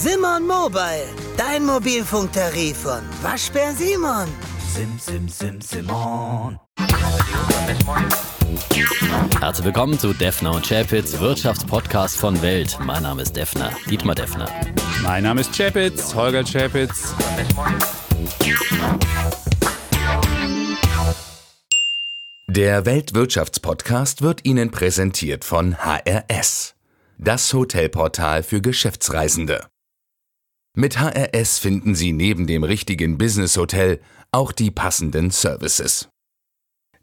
Simon Mobile, dein Mobilfunktarif von Waschbär Simon. Sim, sim, sim, Simon. Herzlich willkommen zu Defner und Chapitz, Wirtschaftspodcast von Welt. Mein Name ist Defner, Dietmar Defner. Mein Name ist Chapitz, Holger Chapitz. Der Weltwirtschaftspodcast wird Ihnen präsentiert von HRS, das Hotelportal für Geschäftsreisende. Mit HRS finden Sie neben dem richtigen Business-Hotel auch die passenden Services.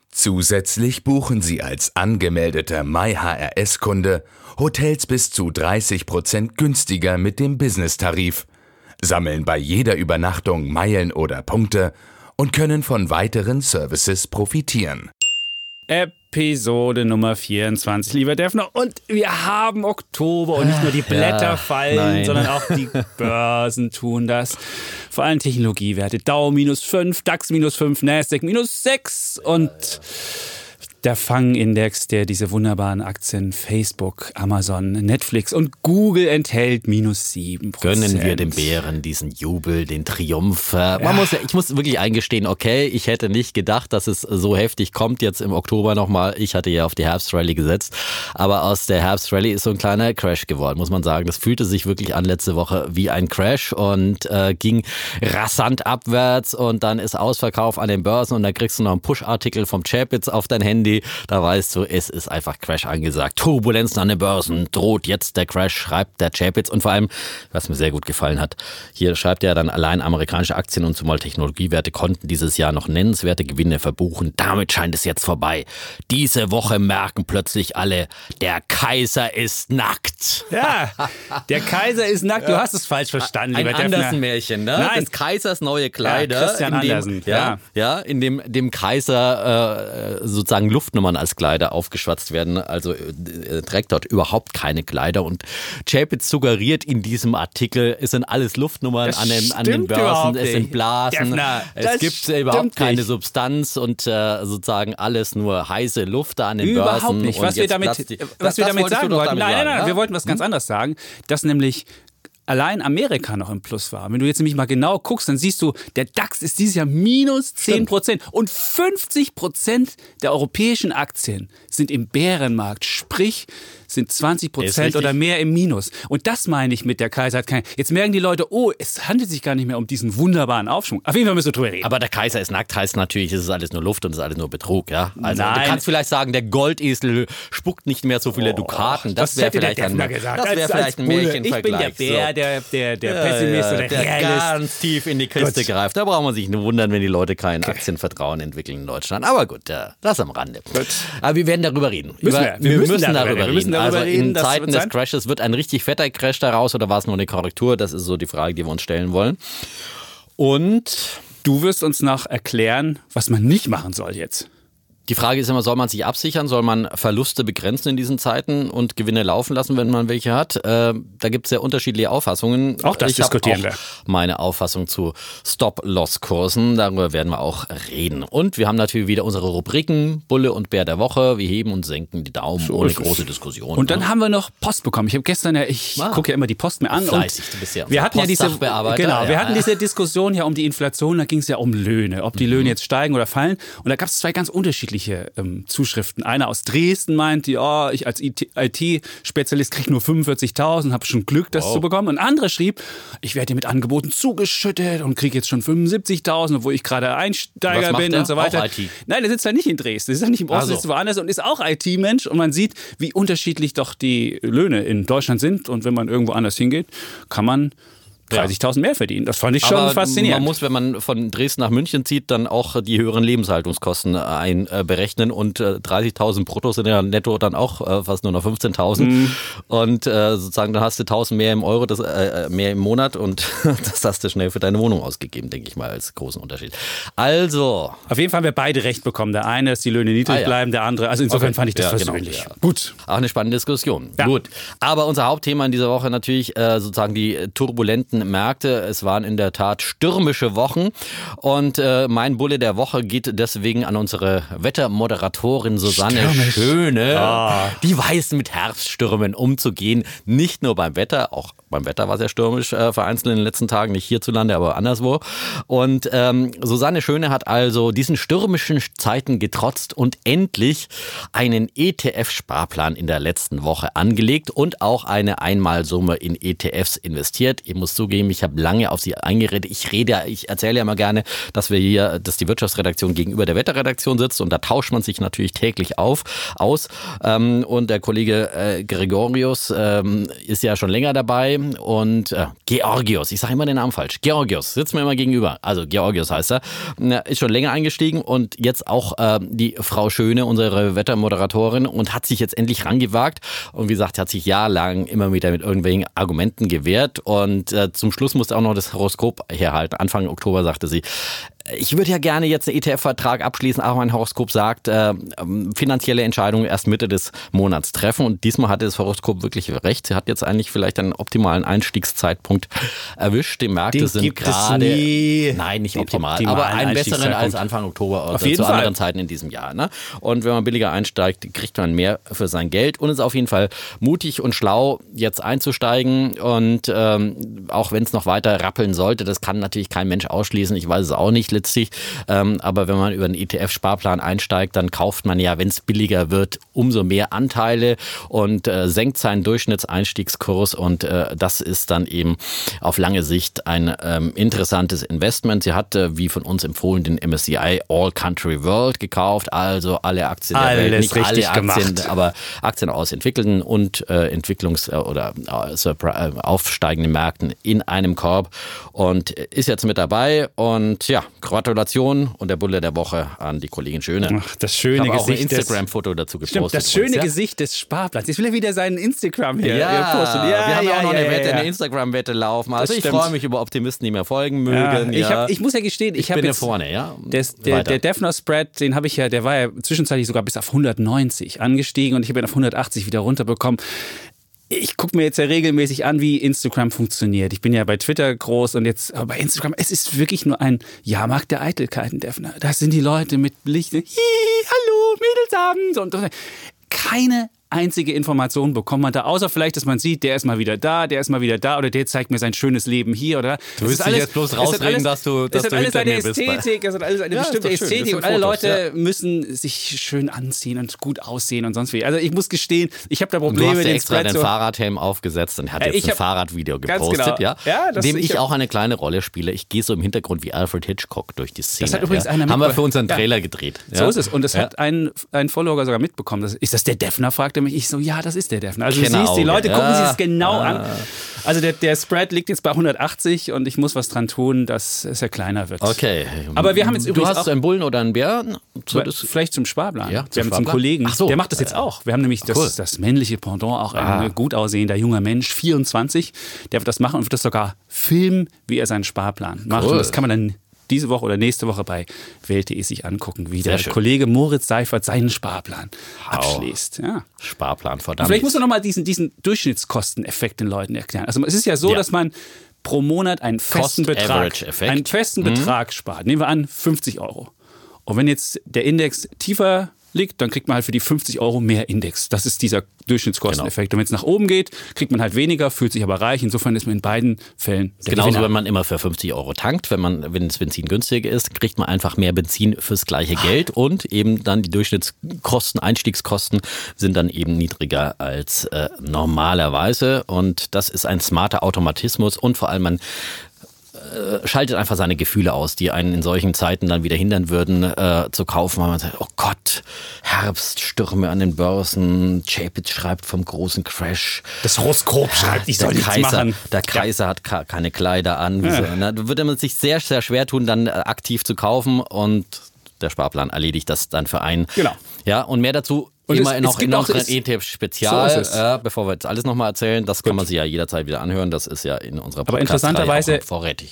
Zusätzlich buchen Sie als angemeldeter MyHRS-Kunde Hotels bis zu 30% günstiger mit dem Business-Tarif, sammeln bei jeder Übernachtung Meilen oder Punkte und können von weiteren Services profitieren. Episode Nummer 24, lieber Defner. Und wir haben Oktober und nicht nur die Blätter Ja, fallen, nein. sondern auch die Börsen tun das. Vor allem Technologiewerte. Dow minus 5, DAX minus 5, Nasdaq minus 6 und der Fang-Index, der diese wunderbaren Aktien Facebook, Amazon, Netflix und Google enthält, minus 7% Gönnen wir dem Bären diesen Jubel, den Triumph. Man muss, ja- ich muss wirklich eingestehen, okay, ich hätte nicht gedacht, dass es so heftig kommt jetzt im Oktober nochmal. Ich hatte ja auf die Herbstrally gesetzt, aber aus der Herbstrally ist so ein kleiner Crash geworden, muss man sagen. Das fühlte sich wirklich an letzte Woche wie ein Crash und äh, ging rasant abwärts und dann ist Ausverkauf an den Börsen und da kriegst du noch einen Push-Artikel vom Chapitz auf dein Handy. Da weißt du, es ist einfach Crash angesagt. Turbulenzen an den Börsen, droht jetzt der Crash, schreibt der Chapitz. Und vor allem, was mir sehr gut gefallen hat, hier schreibt er dann allein amerikanische Aktien und zumal Technologiewerte konnten dieses Jahr noch nennenswerte Gewinne verbuchen. Damit scheint es jetzt vorbei. Diese Woche merken plötzlich alle, der Kaiser ist nackt. Ja, der Kaiser ist nackt. Du hast es falsch verstanden, Ein lieber Defner. Andersen-Märchen, ne? Nein. Des Kaisers neue Kleider. Ja, Christian in dem, Andersen, Ja, ja. ja, in dem dem Kaiser äh, sozusagen Luftnummern als Kleider aufgeschwatzt werden. Also äh, er trägt dort überhaupt keine Kleider. Und Chapitz suggeriert in diesem Artikel, es sind alles Luftnummern Das an den, an den Börsen, es sind. Blasen, Defner, es gibt äh, überhaupt keine nicht. Substanz und äh, sozusagen alles nur heiße Luft da an den Überhaupt Börsen. nicht. Was wir damit, was Das- wir damit sagen wollten. damit Nein, nein, sagen, nein, ja? wir wollten was ganz anderes sagen, dass nämlich allein Amerika noch im Plus war. Wenn du jetzt nämlich mal genau guckst, dann siehst du, der DAX ist dieses Jahr minus 10 Prozent. Und 50 Prozent der europäischen Aktien sind im Bärenmarkt, sprich sind 20 Prozent oder mehr im Minus. Und das meine ich mit der Kaiser hat kein. Jetzt merken die Leute, oh, es handelt sich gar nicht mehr um diesen wunderbaren Aufschwung. Auf jeden Fall müssen wir drüber reden. Aber der Kaiser ist nackt, heißt natürlich, es ist alles nur Luft und es ist alles nur Betrug, ja. Also Nein. du kannst vielleicht sagen, der Goldesel spuckt nicht mehr so viele Dukaten. Das, wäre vielleicht ein, das wär vielleicht ein. Märchenvergleich. Ich bin der Bär, der, der, der Pessimist ja, oder der Realist. ganz tief in die Kiste Gut. greift. Da braucht man sich nicht wundern, wenn die Leute kein Aktienvertrauen entwickeln in Deutschland. Aber gut, das am Rande. Aber wir werden darüber reden. Müssen Über, wir. Wir müssen darüber reden. Wir müssen darüber also reden, in Zeiten des sein. Crashes wird ein richtig fetter Crash daraus oder war es nur eine Korrektur? Das ist so die Frage, die wir uns stellen wollen. Und Du wirst uns noch erklären, was man nicht machen soll jetzt. Die Frage ist immer, soll man sich absichern? Soll man Verluste begrenzen in diesen Zeiten und Gewinne laufen lassen, wenn man welche hat? Äh, da gibt es ja unterschiedliche Auffassungen. Auch das ich diskutieren wir. Meine Auffassung zu Stop-Loss-Kursen, darüber werden wir auch reden. Und wir haben natürlich wieder unsere Rubriken Bulle und Bär der Woche. Wir heben und senken die Daumen ohne ist es. große Diskussion. Und dann ne? haben wir noch Post bekommen. Ich habe gestern ja, ich Ah. gucke ja immer die Post mir an. Fleißig, und ja wir hatten ja diese, genau, wir ja. hatten diese Diskussion ja um die Inflation. Da ging es ja um Löhne, ob die Mhm. Löhne jetzt steigen oder fallen. Und da gab es zwei ganz unterschiedliche ähm, Zuschriften. Einer aus Dresden meinte, ja, ich als IT-Spezialist kriege nur 45.000, habe schon Glück, das zu bekommen. Und ein anderer schrieb, ich werde mit Angeboten zugeschüttet und kriege jetzt schon 75.000, obwohl ich gerade Einsteiger bin der? und so weiter. Auch IT? Nein, der sitzt ja nicht in Dresden, der sitzt ja nicht im Osten, so. der sitzt woanders und ist auch IT-Mensch. Und man sieht, wie unterschiedlich doch die Löhne in Deutschland sind. Und wenn man irgendwo anders hingeht, kann man 30.000 mehr verdienen. Das fand ich schon Aber faszinierend. Man muss, wenn man von Dresden nach München zieht, dann auch die höheren Lebenshaltungskosten einberechnen und äh, 30.000 brutto sind ja netto dann auch äh, fast nur noch 15.000 Mhm. und äh, sozusagen dann hast du 1.000 mehr im Euro, das, äh, mehr im Monat und das hast du schnell für deine Wohnung ausgegeben, denke ich mal, als großen Unterschied. Also, Auf jeden Fall haben wir beide recht bekommen. Der eine, dass die Löhne niedrig Ah, ja. bleiben, der andere. Also insofern Okay. fand ich das Ja, genau, versöhnlich. ja. Gut. Auch eine spannende Diskussion. Gut. Aber unser Hauptthema in dieser Woche natürlich äh, sozusagen die turbulenten Märkte. Es waren in der Tat stürmische Wochen. Und äh, mein Bulle der Woche geht deswegen an unsere Wettermoderatorin Susanne Stürmisch. Schöne. Ah. Die weiß mit Herbststürmen umzugehen. Nicht nur beim Wetter, auch Beim Wetter war es ja stürmisch äh, vereinzelt in den letzten Tagen, nicht hierzulande, aber anderswo. Und ähm, Susanne Schöne hat also diesen stürmischen Zeiten getrotzt und endlich einen ETF-Sparplan in der letzten Woche angelegt und auch eine Einmalsumme in ETFs investiert. Ich muss zugeben, ich habe lange auf sie eingeredet. Ich rede, ich erzähle ja mal gerne, dass wir hier, dass die Wirtschaftsredaktion gegenüber der Wetterredaktion sitzt und da tauscht man sich natürlich täglich auf, aus. Ähm, und der Kollege äh, Gregorius ähm, ist ja schon länger dabei und äh, Georgios, ich sage immer den Namen falsch. Georgios sitzt mir immer gegenüber. Also Georgios heißt er, ist schon länger eingestiegen und jetzt auch äh, die Frau Schöne, unsere Wettermoderatorin und hat sich jetzt endlich rangewagt und wie gesagt, hat sich jahrelang immer wieder mit irgendwelchen Argumenten gewehrt und äh, zum Schluss musste auch noch das Horoskop herhalten. Anfang Oktober sagte sie, ich würde ja gerne jetzt einen ETF-Vertrag abschließen, aber mein Horoskop sagt, äh, finanzielle Entscheidungen erst Mitte des Monats treffen. Und diesmal hatte das Horoskop wirklich recht. Sie hat jetzt eigentlich vielleicht einen optimalen Einstiegszeitpunkt erwischt. Die Märkte Den sind es gerade. Nein, nicht optimal, aber einen besseren als. Anfang Oktober oder zu Fall. anderen Zeiten in diesem Jahr. Ne? Und wenn man billiger einsteigt, kriegt man mehr für sein Geld und ist auf jeden Fall mutig und schlau, jetzt einzusteigen. Und ähm, auch wenn es noch weiter rappeln sollte, das kann natürlich kein Mensch ausschließen. Ich weiß es auch nicht letztlich. Ähm, aber wenn man über einen ETF-Sparplan einsteigt, dann kauft man ja, wenn es billiger wird, umso mehr Anteile und äh, senkt seinen Durchschnittseinstiegskurs. Und äh, das ist dann eben auf lange Sicht ein ähm, interessantes Investment. Sie hat, äh, wie von uns empfohlen, den MSCI All Country World gekauft, also alle Aktien der Welt, Alles nicht alle Aktien, gemacht. aber Aktien aus entwickelten und äh, Entwicklungs- äh, oder äh, aufsteigenden Märkten in einem Korb und ist jetzt mit dabei. Und ja, Gratulation und der Bulle der Woche an die Kollegin Schöne. Ach, das ich schöne habe auch ein Gesicht des- Instagram-Foto dazu gepostet. Stimmt, das schöne übrigens, ja? Gesicht des Sparplans. Jetzt will er wieder seinen Instagram hier Ja, hier posten. Ja, wir haben ja, auch noch eine Wette, eine Instagram-Wette laufen. Also ich stimmt. freue mich über Optimisten, die mir folgen mögen. Ich, hab, ich muss ja gestehen, ich, Ich bin ja jetzt vorne, ja. Das, der, der Defner Spread, den habe ich ja, der war ja zwischenzeitlich sogar bis auf 190 angestiegen und ich habe ihn auf 180 wieder runterbekommen. Ich gucke mir jetzt ja regelmäßig an, wie Instagram funktioniert. Ich bin ja bei Twitter groß und jetzt, aber bei Instagram, es ist wirklich nur ein Jahrmarkt der Eitelkeiten, Defner. Das sind die Leute mit Licht, hi, hallo, Mädelsabend und und keine einzige Information bekommt man da, außer vielleicht, dass man sieht, der ist mal wieder da, der ist mal wieder da oder der zeigt mir sein schönes Leben hier oder. Du willst dich jetzt bloß rausreden, dass du- dass es hat du alles eine bist Ästhetik, es hat alles eine Ja, bestimmte. Das Ästhetik und alle Fotos, Leute müssen sich schön anziehen und gut aussehen und sonst wie. Also ich muss gestehen, ich habe da Du Probleme hast mit dir den extra den so- Fahrradhelm aufgesetzt und hat Äh, jetzt ich ein Fahrradvideo gepostet, genau. ja, Ja, das- dem ich auch eine kleine Rolle spiele. Ich gehe so im Hintergrund wie Alfred Hitchcock durch die Szene. hat übrigens ja. einer Haben wir für unseren Ja. Trailer gedreht. So ja. ist es. Und das Ja. hat ein, ein Follower sogar mitbekommen. Das, ist das der Defner? Fragte mich. Ich so, ja, das ist der Defner. Also du siehst, die Kennerauge. Leute gucken Ja. sich das genau an. Also der, der Spread liegt jetzt bei 180 und ich muss was dran tun, dass es ja kleiner wird. Okay. Aber wir haben jetzt Du übrigens hast auch- einen Bullen oder einen Bären? So, Vielleicht zum Sparplan. Ja, wir zum haben jetzt einen Sparplan? Kollegen, Ach so. der macht das jetzt auch. Wir haben nämlich das, Cool. das männliche Pendant, auch ein Ah. gut aussehender junger Mensch, 24, der wird das machen und wird das sogar filmen, wie er seinen Sparplan macht. Cool. Und das kann man dann diese Woche oder nächste Woche bei Welt.de sich angucken, wie der schön. Kollege Moritz Seifert seinen Sparplan abschließt. Ja. Sparplan, verdammt. Vielleicht muss man nochmal diesen, diesen Durchschnittskosteneffekt den Leuten erklären. Also es ist ja so, Ja. dass man pro Monat einen festen Betrag, einen festen Mhm. Betrag spart. Nehmen wir an, 50 Euro. Und wenn jetzt der Index tiefer liegt, dann kriegt man halt für die 50 Euro mehr Index. Das ist dieser Durchschnittskosteneffekt. Und wenn es nach oben geht, kriegt man halt weniger, fühlt sich aber reich. Insofern ist man in beiden Fällen der Genauso, Gewinner. wenn man immer für 50 Euro tankt, wenn man, wenn das Benzin günstiger ist, kriegt man einfach mehr Benzin fürs gleiche Geld und eben dann die Durchschnittskosten, Einstiegskosten sind dann eben niedriger als äh, normalerweise und das ist ein smarter Automatismus und vor allem man äh, schaltet einfach seine Gefühle aus, die einen in solchen Zeiten dann wieder hindern würden, äh, zu kaufen, weil man sagt, oh Gott, Herbst, Stürme an den Börsen, Chapitz schreibt vom großen Crash. das Horoskop schreibt, ich soll nichts Kaiser, machen. Der Kaiser hat ka- keine Kleider an. Wieso, ne? Da würde man sich sehr, sehr schwer tun, dann äh, aktiv zu kaufen und der Sparplan erledigt das dann für einen. Genau. Ja, und mehr dazu Und immer es- noch es gibt in auch- unserem es- ETF-Spezial. So äh, bevor wir jetzt alles nochmal erzählen, das kann man sich ja jederzeit wieder anhören. Das ist ja in unserer Aber interessanterweise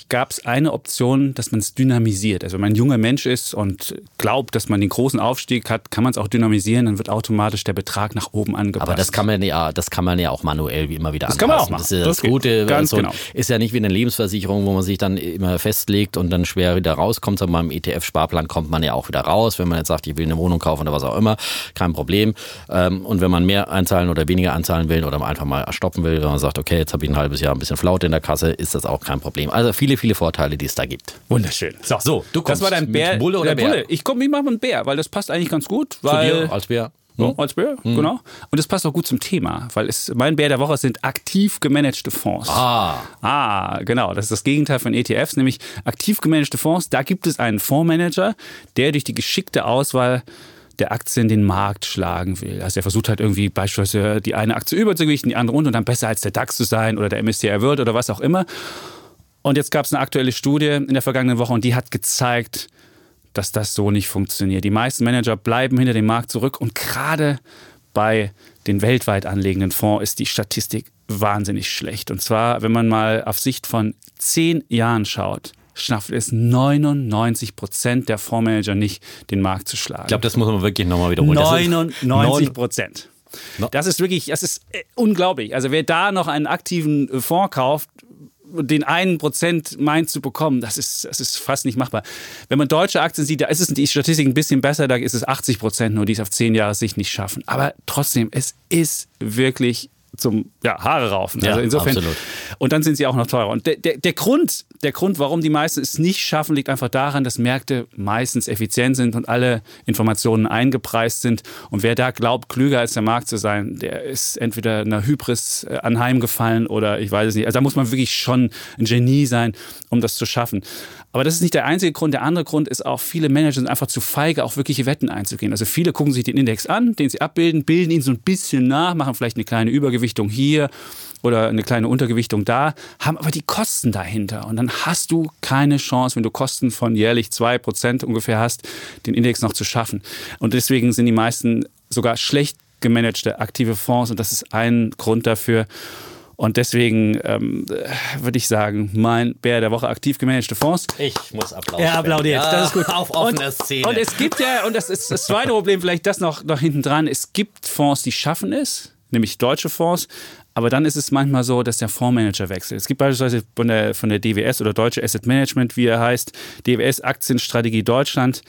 gab es eine Option, dass man es dynamisiert. Also wenn man ein junger Mensch ist und glaubt, dass man den großen Aufstieg hat, kann man es auch dynamisieren, dann wird automatisch der Betrag nach oben angepasst. Aber das kann man ja, das kann man ja auch manuell wie immer wieder Das kann man auch anpassen. machen. Das ist ja Das das. Gute. Ganz so, genau. Ist ja nicht wie eine Lebensversicherung, wo man sich dann immer festlegt und dann schwer wieder rauskommt. Sondern beim ETF-Sparplan kommt man ja auch wieder raus. Wenn man jetzt sagt, ich will eine Wohnung kaufen oder was auch immer, kein Problem. Problem. Ähm, und wenn man mehr einzahlen oder weniger einzahlen will oder einfach mal stoppen will, wenn man sagt, okay, jetzt habe ich ein halbes Jahr ein bisschen Flaute in der Kasse, ist das auch kein Problem. Also viele, viele Vorteile, die es da gibt. Wunderschön. So, So, du das kommst war dein mit Bär. Bulle oder der Bär? Bulle. Ich komme, ich mache einen Bär, weil das passt eigentlich ganz gut. Zu Weil, dir als Bär? Ja, als Bär, genau. Und das passt auch gut zum Thema, weil es, mein Bär der Woche sind aktiv gemanagte Fonds. Ah, Ah, genau. Das ist das Gegenteil von ETFs, nämlich aktiv gemanagte Fonds. Da gibt es einen Fondsmanager, der durch die geschickte Auswahl der Aktien den Markt schlagen will. Also er versucht halt irgendwie beispielsweise die eine Aktie überzugewichten, die andere unten und dann besser als der DAX zu sein oder der MSCI World oder was auch immer. Und jetzt gab es eine aktuelle Studie in der vergangenen Woche und die hat gezeigt, dass das so nicht funktioniert. Die meisten Manager bleiben hinter dem Markt zurück und gerade bei den weltweit anlegenden Fonds ist die Statistik wahnsinnig schlecht. Und zwar, wenn man mal auf Sicht von zehn Jahren schaut, schafft es 99 Prozent der Fondsmanager nicht, den Markt zu schlagen. ich glaube, das muss man wirklich nochmal wiederholen. Das ist- 99 Prozent. Das ist wirklich, das ist äh, unglaublich. Also wer da noch einen aktiven äh, Fonds kauft, den einen Prozent meint zu bekommen, das ist, das ist fast nicht machbar. Wenn man deutsche Aktien sieht, da ist es die Statistik ein bisschen besser, da ist es 80 Prozent nur, die es auf zehn Jahre Sicht nicht schaffen. Aber trotzdem, es ist wirklich zum ja, Haare raufen. Ja, also insofern. absolut. Und dann sind sie auch noch teurer. Und der, der, der, Grund, der Grund, warum die meisten es nicht schaffen, liegt einfach daran, dass Märkte meistens effizient sind und alle Informationen eingepreist sind. Und wer da glaubt, klüger als der Markt zu sein, der ist entweder einer Hybris äh, anheimgefallen oder ich weiß es nicht. Also da muss man wirklich schon ein Genie sein, um das zu schaffen. Aber das ist nicht der einzige Grund. Der andere Grund ist auch, viele Manager sind einfach zu feige, auch wirkliche Wetten einzugehen. Also viele gucken sich den Index an, den sie abbilden, bilden ihn so ein bisschen nach, machen vielleicht eine kleine Übergewichtung hier oder eine kleine Untergewichtung da, haben aber die Kosten dahinter. Und dann hast du keine Chance, wenn du Kosten von jährlich 2% ungefähr hast, den Index noch zu schaffen. Und deswegen sind die meisten sogar schlecht gemanagte aktive Fonds und das ist ein Grund dafür. Und deswegen ähm, würde ich sagen, mein Bär der Woche aktiv gemanagte Fonds. Ich muss Applaus. Er applaudiert, spenden. das ist gut. Auf offene Szene. Und es gibt ja, und das ist das zweite Problem, vielleicht das noch, noch hinten dran, es gibt Fonds, die schaffen es, nämlich deutsche Fonds, aber dann ist es manchmal so, dass der Fondsmanager wechselt. Es gibt beispielsweise von der, von der DWS oder Deutsche Asset Management, wie er heißt, DWS Aktienstrategie Deutschland,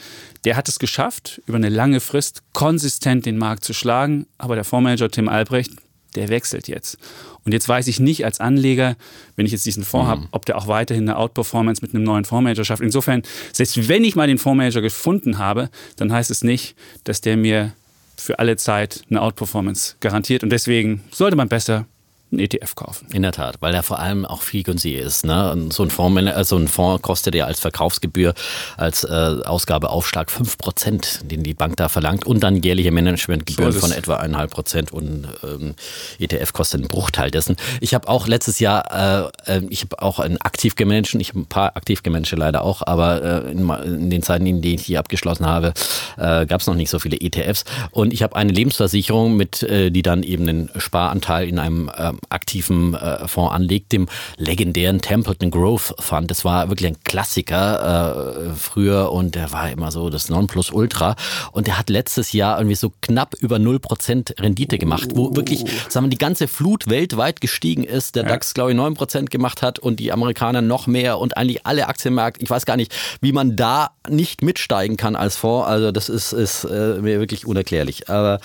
der hat es geschafft, über eine lange Frist konsistent den Markt zu schlagen, aber der Fondsmanager Tim Albrecht, der wechselt jetzt. Und jetzt weiß ich nicht als Anleger, wenn ich jetzt diesen Fonds habe, ob der auch weiterhin eine Outperformance mit einem neuen Fondsmanager schafft. Insofern, selbst wenn ich mal den Fondsmanager gefunden habe, dann heißt es nicht, dass der mir für alle Zeit eine Outperformance garantiert. Und deswegen sollte man besser einen ETF kaufen. In der Tat, weil er vor allem auch viel günstiger ist. Ne? Und so, ein Fonds, also ein Fonds kostet ja als Verkaufsgebühr, als äh, Ausgabeaufschlag 5%, den die Bank da verlangt und dann jährliche Managementgebühren So von etwa 1,5% und ähm, ETF kostet einen Bruchteil dessen. Ich habe auch letztes Jahr, äh, äh, ich habe auch einen aktiv gemanagten, ich habe ein paar aktiv gemanagte leider auch, aber äh, in, in den Zeiten, in denen ich die abgeschlossen habe, äh, gab es noch nicht so viele ETFs. Und ich habe eine Lebensversicherung mit, äh, die dann eben einen Sparanteil in einem ähm, aktiven äh, Fonds anlegt, dem legendären Templeton Growth Fund. Das war wirklich ein Klassiker äh, früher und der war immer so das Nonplusultra. Und der hat letztes Jahr irgendwie so knapp über 0% Rendite gemacht, wo wirklich, sagen wir, die ganze Flut weltweit gestiegen ist. Der DAX, glaube ich, 9% gemacht hat und die Amerikaner noch mehr und eigentlich alle Aktienmärkte. Ich weiß gar nicht, wie man da nicht mitsteigen kann als Fonds. Also das ist, ist äh, mir wirklich unerklärlich. Aber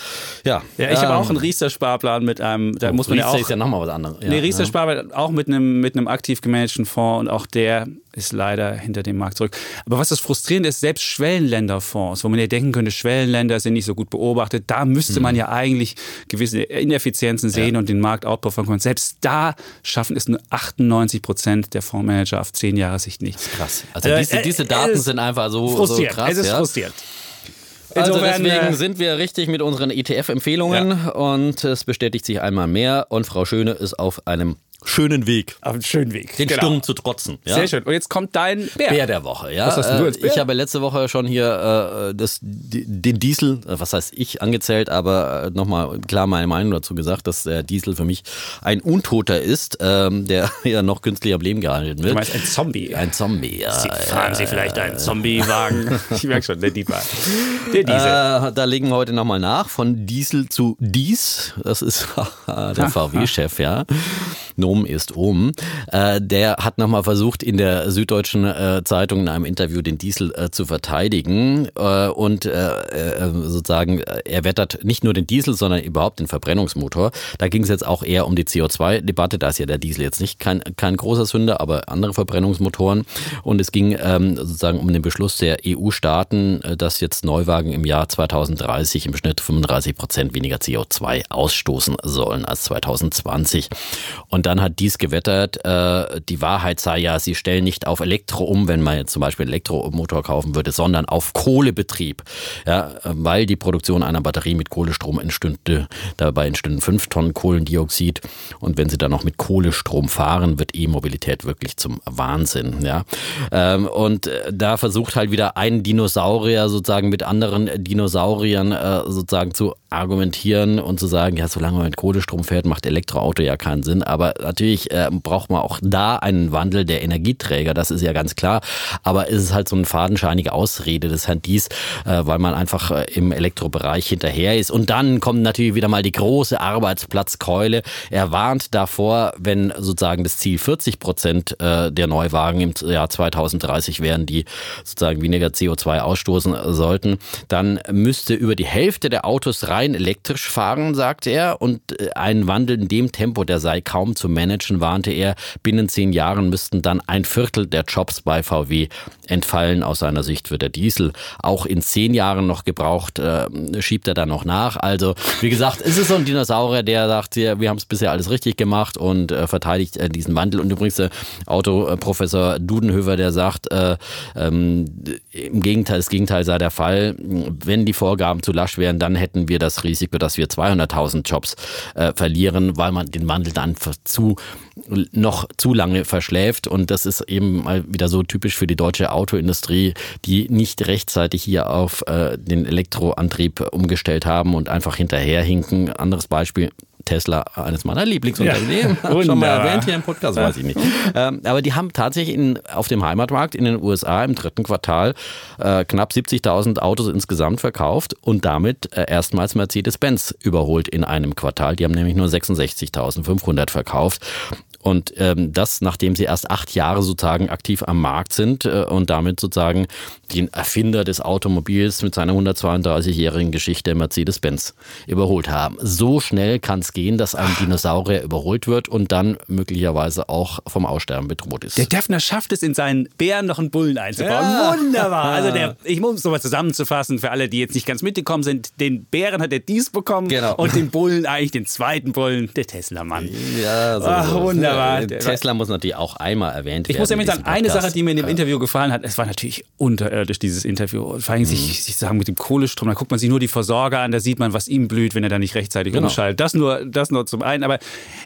ja. Ja, ich habe ähm, auch einen Riester-Sparplan mit einem, da muss man ja auch ja nochmal was anderes. Ja, nee, Riester ja. Sparplan auch mit einem, mit einem aktiv gemanagten Fonds und auch der ist leider hinter dem Markt zurück. Aber was das Frustrierende ist, selbst Schwellenländerfonds, wo man ja denken könnte, Schwellenländer sind nicht so gut beobachtet, da müsste Hm. man ja eigentlich gewisse Ineffizienzen sehen und den Markt outperformen können. Selbst da schaffen es nur 98 Prozent der Fondsmanager auf zehn Jahre Sicht nicht. Krass. Also Äh, diese, äh, diese es Daten sind einfach so, so Frustriert. krass. es ist ja. frustriert. Also Insofern, deswegen äh, sind wir richtig mit unseren ETF-Empfehlungen und es bestätigt sich einmal mehr. Und Frau Schöne ist auf einem schönen Weg, auf einem schönen Weg. den Genau. Sturm zu trotzen. Ja? Sehr schön. Und jetzt kommt dein Bär. Bär der Woche, ja. Was hast du Äh, als Bär? Ich habe letzte Woche schon hier äh, das, den Diesel, äh, was heißt ich, angezählt, aber nochmal klar meine Meinung dazu gesagt, dass der Diesel für mich ein Untoter ist, ähm, der ja noch künstlich am Leben gehalten wird. Du meinst ein Zombie. Ein Zombie, ja. Sie, fahren Sie vielleicht einen Zombiewagen? ich merke schon, der Dieb war. Der Diesel. Äh, da legen wir heute nochmal nach. Von Diesel zu Dies. Das ist der VW-Chef, ja. Ökonom ist um. Äh, der hat nochmal versucht, in der Süddeutschen äh, Zeitung in einem Interview den Diesel äh, zu verteidigen. Und sozusagen, er wettert nicht nur den Diesel, sondern überhaupt den Verbrennungsmotor. Da ging es jetzt auch eher um die CO2-Debatte. Da ist ja der Diesel jetzt nicht kein, kein großer Sünder, aber andere Verbrennungsmotoren. Und es ging ähm, sozusagen um den Beschluss der EU-Staaten, dass jetzt Neuwagen im Jahr 2030 im Schnitt 35 Prozent weniger CO2 ausstoßen sollen als 2020. Und dann hat dies gewettert, äh, die Wahrheit sei ja, sie stellen nicht auf Elektro um, wenn man jetzt zum Beispiel Elektromotor kaufen würde, sondern auf Kohlebetrieb. Ja, weil die Produktion einer Batterie mit Kohlestrom entstünde, dabei entstünden fünf Tonnen Kohlendioxid. Und wenn sie dann noch mit Kohlestrom fahren, wird E-Mobilität wirklich zum Wahnsinn. Ja, ähm, und da versucht halt wieder ein Dinosaurier sozusagen mit anderen Dinosauriern äh, sozusagen zu argumentieren und zu sagen, ja, solange man mit Kohlestrom fährt, macht Elektroauto ja keinen Sinn. Aber natürlich äh, braucht man auch da einen Wandel der Energieträger, das ist ja ganz klar. Aber es ist halt so eine fadenscheinige Ausrede des Herrn Dies, äh, weil man einfach äh, im Elektrobereich hinterher ist. Und dann kommt natürlich wieder mal die große Arbeitsplatzkeule. Er warnt davor, wenn sozusagen das Ziel 40 Prozent äh, der Neuwagen im Jahr 2030 wären, die sozusagen weniger CO2 ausstoßen sollten, dann müsste über die Hälfte der Autos rein rein elektrisch fahren, sagte er, und äh, ein Wandel in dem Tempo, der sei kaum zu managen, warnte er. Binnen zehn Jahren müssten dann ein Viertel der Jobs bei VW entfallen. Aus seiner Sicht wird der Diesel auch in zehn Jahren noch gebraucht, äh, schiebt er dann noch nach. Also, wie gesagt, es ist so ein Dinosaurier, der sagt, wir haben es bisher alles richtig gemacht und äh, verteidigt äh, diesen Wandel. Und übrigens der Autoprofessor Dudenhöfer, der sagt, äh, ähm, im Gegenteil, das Gegenteil sei der Fall. Wenn die Vorgaben zu lasch wären, dann hätten wir das das Risiko, dass wir 200.000 Jobs äh, verlieren, weil man den Wandel dann zu noch zu lange verschläft. Und das ist eben mal wieder so typisch für die deutsche Autoindustrie, die nicht rechtzeitig hier auf äh, den Elektroantrieb umgestellt haben und einfach hinterherhinken. Anderes Beispiel, Tesla, eines meiner Lieblingsunternehmen, ja, schon mal erwähnt hier im Podcast, weiß ich nicht. Ähm, aber die haben tatsächlich in, auf dem Heimatmarkt in den USA im dritten Quartal äh, knapp 70.000 Autos insgesamt verkauft und damit äh, erstmals Mercedes-Benz überholt in einem Quartal. Die haben nämlich nur 66.500 verkauft. Und ähm, das, nachdem sie erst acht Jahre sozusagen aktiv am Markt sind äh, und damit sozusagen den Erfinder des Automobils mit seiner 132-jährigen Geschichte Mercedes-Benz überholt haben. So schnell kann es gehen, dass ein Dinosaurier überholt wird und dann möglicherweise auch vom Aussterben bedroht ist. Der Defner schafft es, in seinen Bären noch einen Bullen einzubauen. Ja. Wunderbar. Also der, ich muss es nochmal zusammenzufassen, für alle, die jetzt nicht ganz mitgekommen sind, den Bären hat er dies bekommen genau. und den Bullen eigentlich den zweiten Bullen, der Tesla-Mann. Ja, so. Ach, wunderbar wunderbar. Tesla muss natürlich auch einmal erwähnt werden. Ich muss nämlich sagen, eine Sache, die mir in dem Interview gefallen hat, es war natürlich unterirdisch, dieses Interview. Vor allem mhm. sich, sich sagen mit dem Kohlestrom, da guckt man sich nur die Versorger an, da sieht man, was ihm blüht, wenn er da nicht rechtzeitig genau. umschaltet. Das nur, das nur zum einen. Aber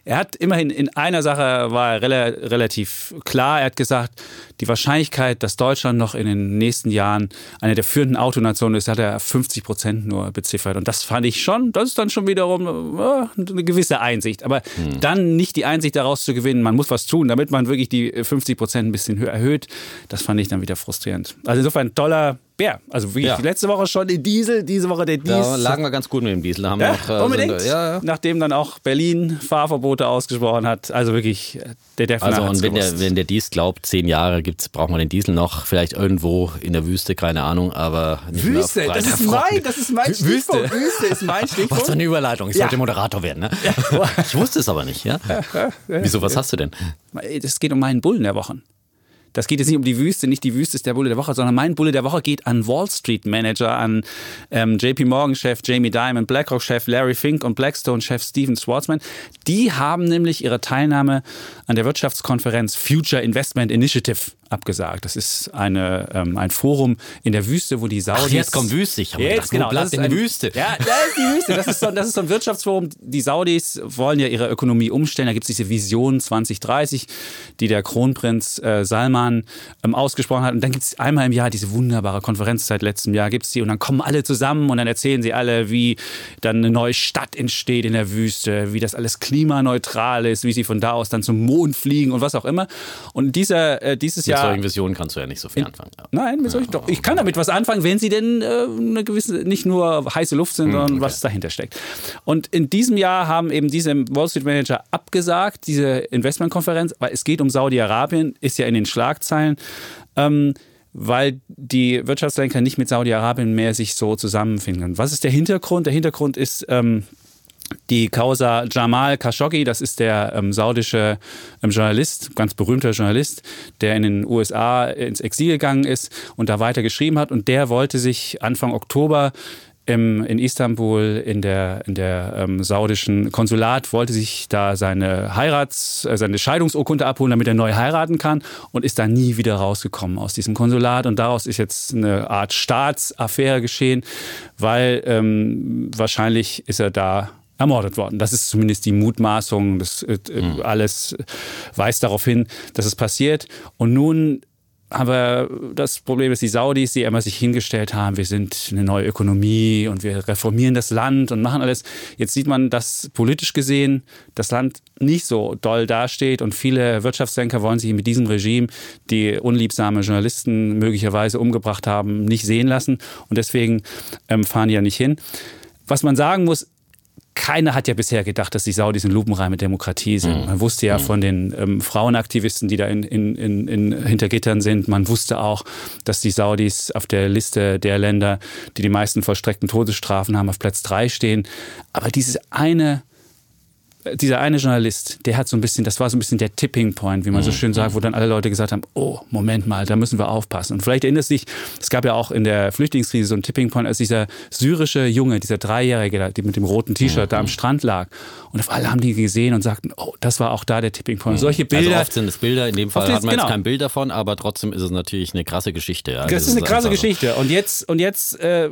er hat immerhin in einer Sache war er relativ klar. Er hat gesagt, die Wahrscheinlichkeit, dass Deutschland noch in den nächsten Jahren eine der führenden Autonationen ist, hat er 50 Prozent nur beziffert. Und das fand ich schon, das ist dann schon wiederum äh, eine gewisse Einsicht. Aber hm. dann nicht die Einsicht daraus zu gewinnen, man muss was tun, damit man wirklich die 50 Prozent ein bisschen erhöht, das fand ich dann wieder frustrierend. Also insofern toller Bär. Also wie ja. letzte Woche schon den Diesel, diese Woche der Diesel. Ja, lagen wir ganz gut mit dem Diesel. Haben ja, noch, äh, unbedingt. Sind, ja, ja. Nachdem dann auch Berlin Fahrverbote ausgesprochen hat. Also wirklich, der Defner Also und wenn der, wenn der Diesel glaubt, zehn Jahre gibt's, braucht man den Diesel noch. Vielleicht irgendwo in der Wüste, keine Ahnung, aber nicht Wüste, das ist, mein, das ist mein Stichpunkt. Wüste ist mein Stichpunkt. Was für eine Überleitung. Ich sollte Moderator werden, ne? Ich wusste es aber nicht, ja? Wieso, was hast du denn? Es geht um meinen Bullen der Wochen. Das geht jetzt nicht um die Wüste, nicht die Wüste ist der Bulle der Woche, sondern mein Bulle der Woche geht an Wall Street Manager, an ähm, JP Morgan Chef Jamie Dimon, BlackRock Chef Larry Fink und Blackstone Chef Steven Schwartzman. Die haben nämlich ihre Teilnahme an der Wirtschaftskonferenz Future Investment Initiative abgesagt. Das ist eine, ähm, ein Forum in der Wüste, wo die Saudis. Ach, jetzt kommt Wüste. Ich jetzt, gedacht, genau, das ist eine Wüste. Ja, da ist die Wüste. Das ist, so, das ist so ein Wirtschaftsforum. Die Saudis wollen ja ihre Ökonomie umstellen. Da gibt es diese Vision 2030, die der Kronprinz äh, Salman ähm, ausgesprochen hat. Und dann gibt es einmal im Jahr diese wunderbare Konferenz seit letztem Jahr gibt es die und dann kommen alle zusammen und dann erzählen sie alle, wie dann eine neue Stadt entsteht in der Wüste, wie das alles klimaneutral ist, wie sie von da aus dann zum Mond fliegen und was auch immer. Und dieser, äh, dieses Jahr solchen Visionen kannst du ja nicht so viel anfangen. Ja. Nein, mit solchen, doch. Ich kann damit was anfangen, wenn sie denn äh, eine gewisse, nicht nur heiße Luft sind, sondern was dahinter steckt. Und in diesem Jahr haben eben diese Wall Street Manager abgesagt, diese Investmentkonferenz, weil es geht um Saudi-Arabien, ist ja in den Schlagzeilen. Ähm, weil die Wirtschaftslenker nicht mit Saudi-Arabien mehr sich so zusammenfinden. Was ist der Hintergrund? Der Hintergrund ist ähm, die Causa Jamal Khashoggi, das ist der ähm, saudische ähm, Journalist, ganz berühmter Journalist, der in den USA ins Exil gegangen ist und da weiter geschrieben hat. Und der wollte sich Anfang Oktober im, in Istanbul in der, in der ähm, saudischen Konsulat wollte sich da seine Heirats, äh, seine Scheidungsurkunde abholen, damit er neu heiraten kann und ist da nie wieder rausgekommen aus diesem Konsulat. Und daraus ist jetzt eine Art Staatsaffäre geschehen, weil ähm, wahrscheinlich ist er da ermordet worden. Das ist zumindest die Mutmaßung. Das äh, mhm. alles weist darauf hin, dass es passiert. Und nun aber das Problem ist, die Saudis, die immer sich hingestellt haben, wir sind eine neue Ökonomie und wir reformieren das Land und machen alles. Jetzt sieht man, dass politisch gesehen das Land nicht so doll dasteht und viele Wirtschaftslenker wollen sich mit diesem Regime, die unliebsame Journalisten möglicherweise umgebracht haben, nicht sehen lassen und deswegen ähm, fahren die ja nicht hin. Was man sagen muss, keiner hat ja bisher gedacht, dass die Saudis eine lupenreine Demokratie sind. Mhm. Man wusste ja mhm. von den ähm, Frauenaktivisten, die da in, in, in, in, hinter Gittern sind. Man wusste auch, dass die Saudis auf der Liste der Länder, die die meisten vollstreckten Todesstrafen haben, auf Platz drei stehen. Aber diese eine dieser eine Journalist, der hat so ein bisschen, das war so ein bisschen der Tipping Point, wie man so mhm. schön sagt, wo dann alle Leute gesagt haben, oh, Moment mal, da müssen wir aufpassen. Und vielleicht erinnerst du dich, es gab ja auch in der Flüchtlingskrise so ein Tipping Point, als dieser syrische Junge, dieser Dreijährige, der mit dem roten T-Shirt da am mhm. Strand lag. Und auf alle haben die gesehen und sagten, oh, das war auch da der Tipping Point. Solche Bilder. Also oft sind es Bilder, in dem Fall hat man genau. jetzt kein Bild davon, aber trotzdem ist es natürlich eine krasse Geschichte. Ja. Das, das ist eine krasse Geschichte. Und jetzt, und jetzt, äh,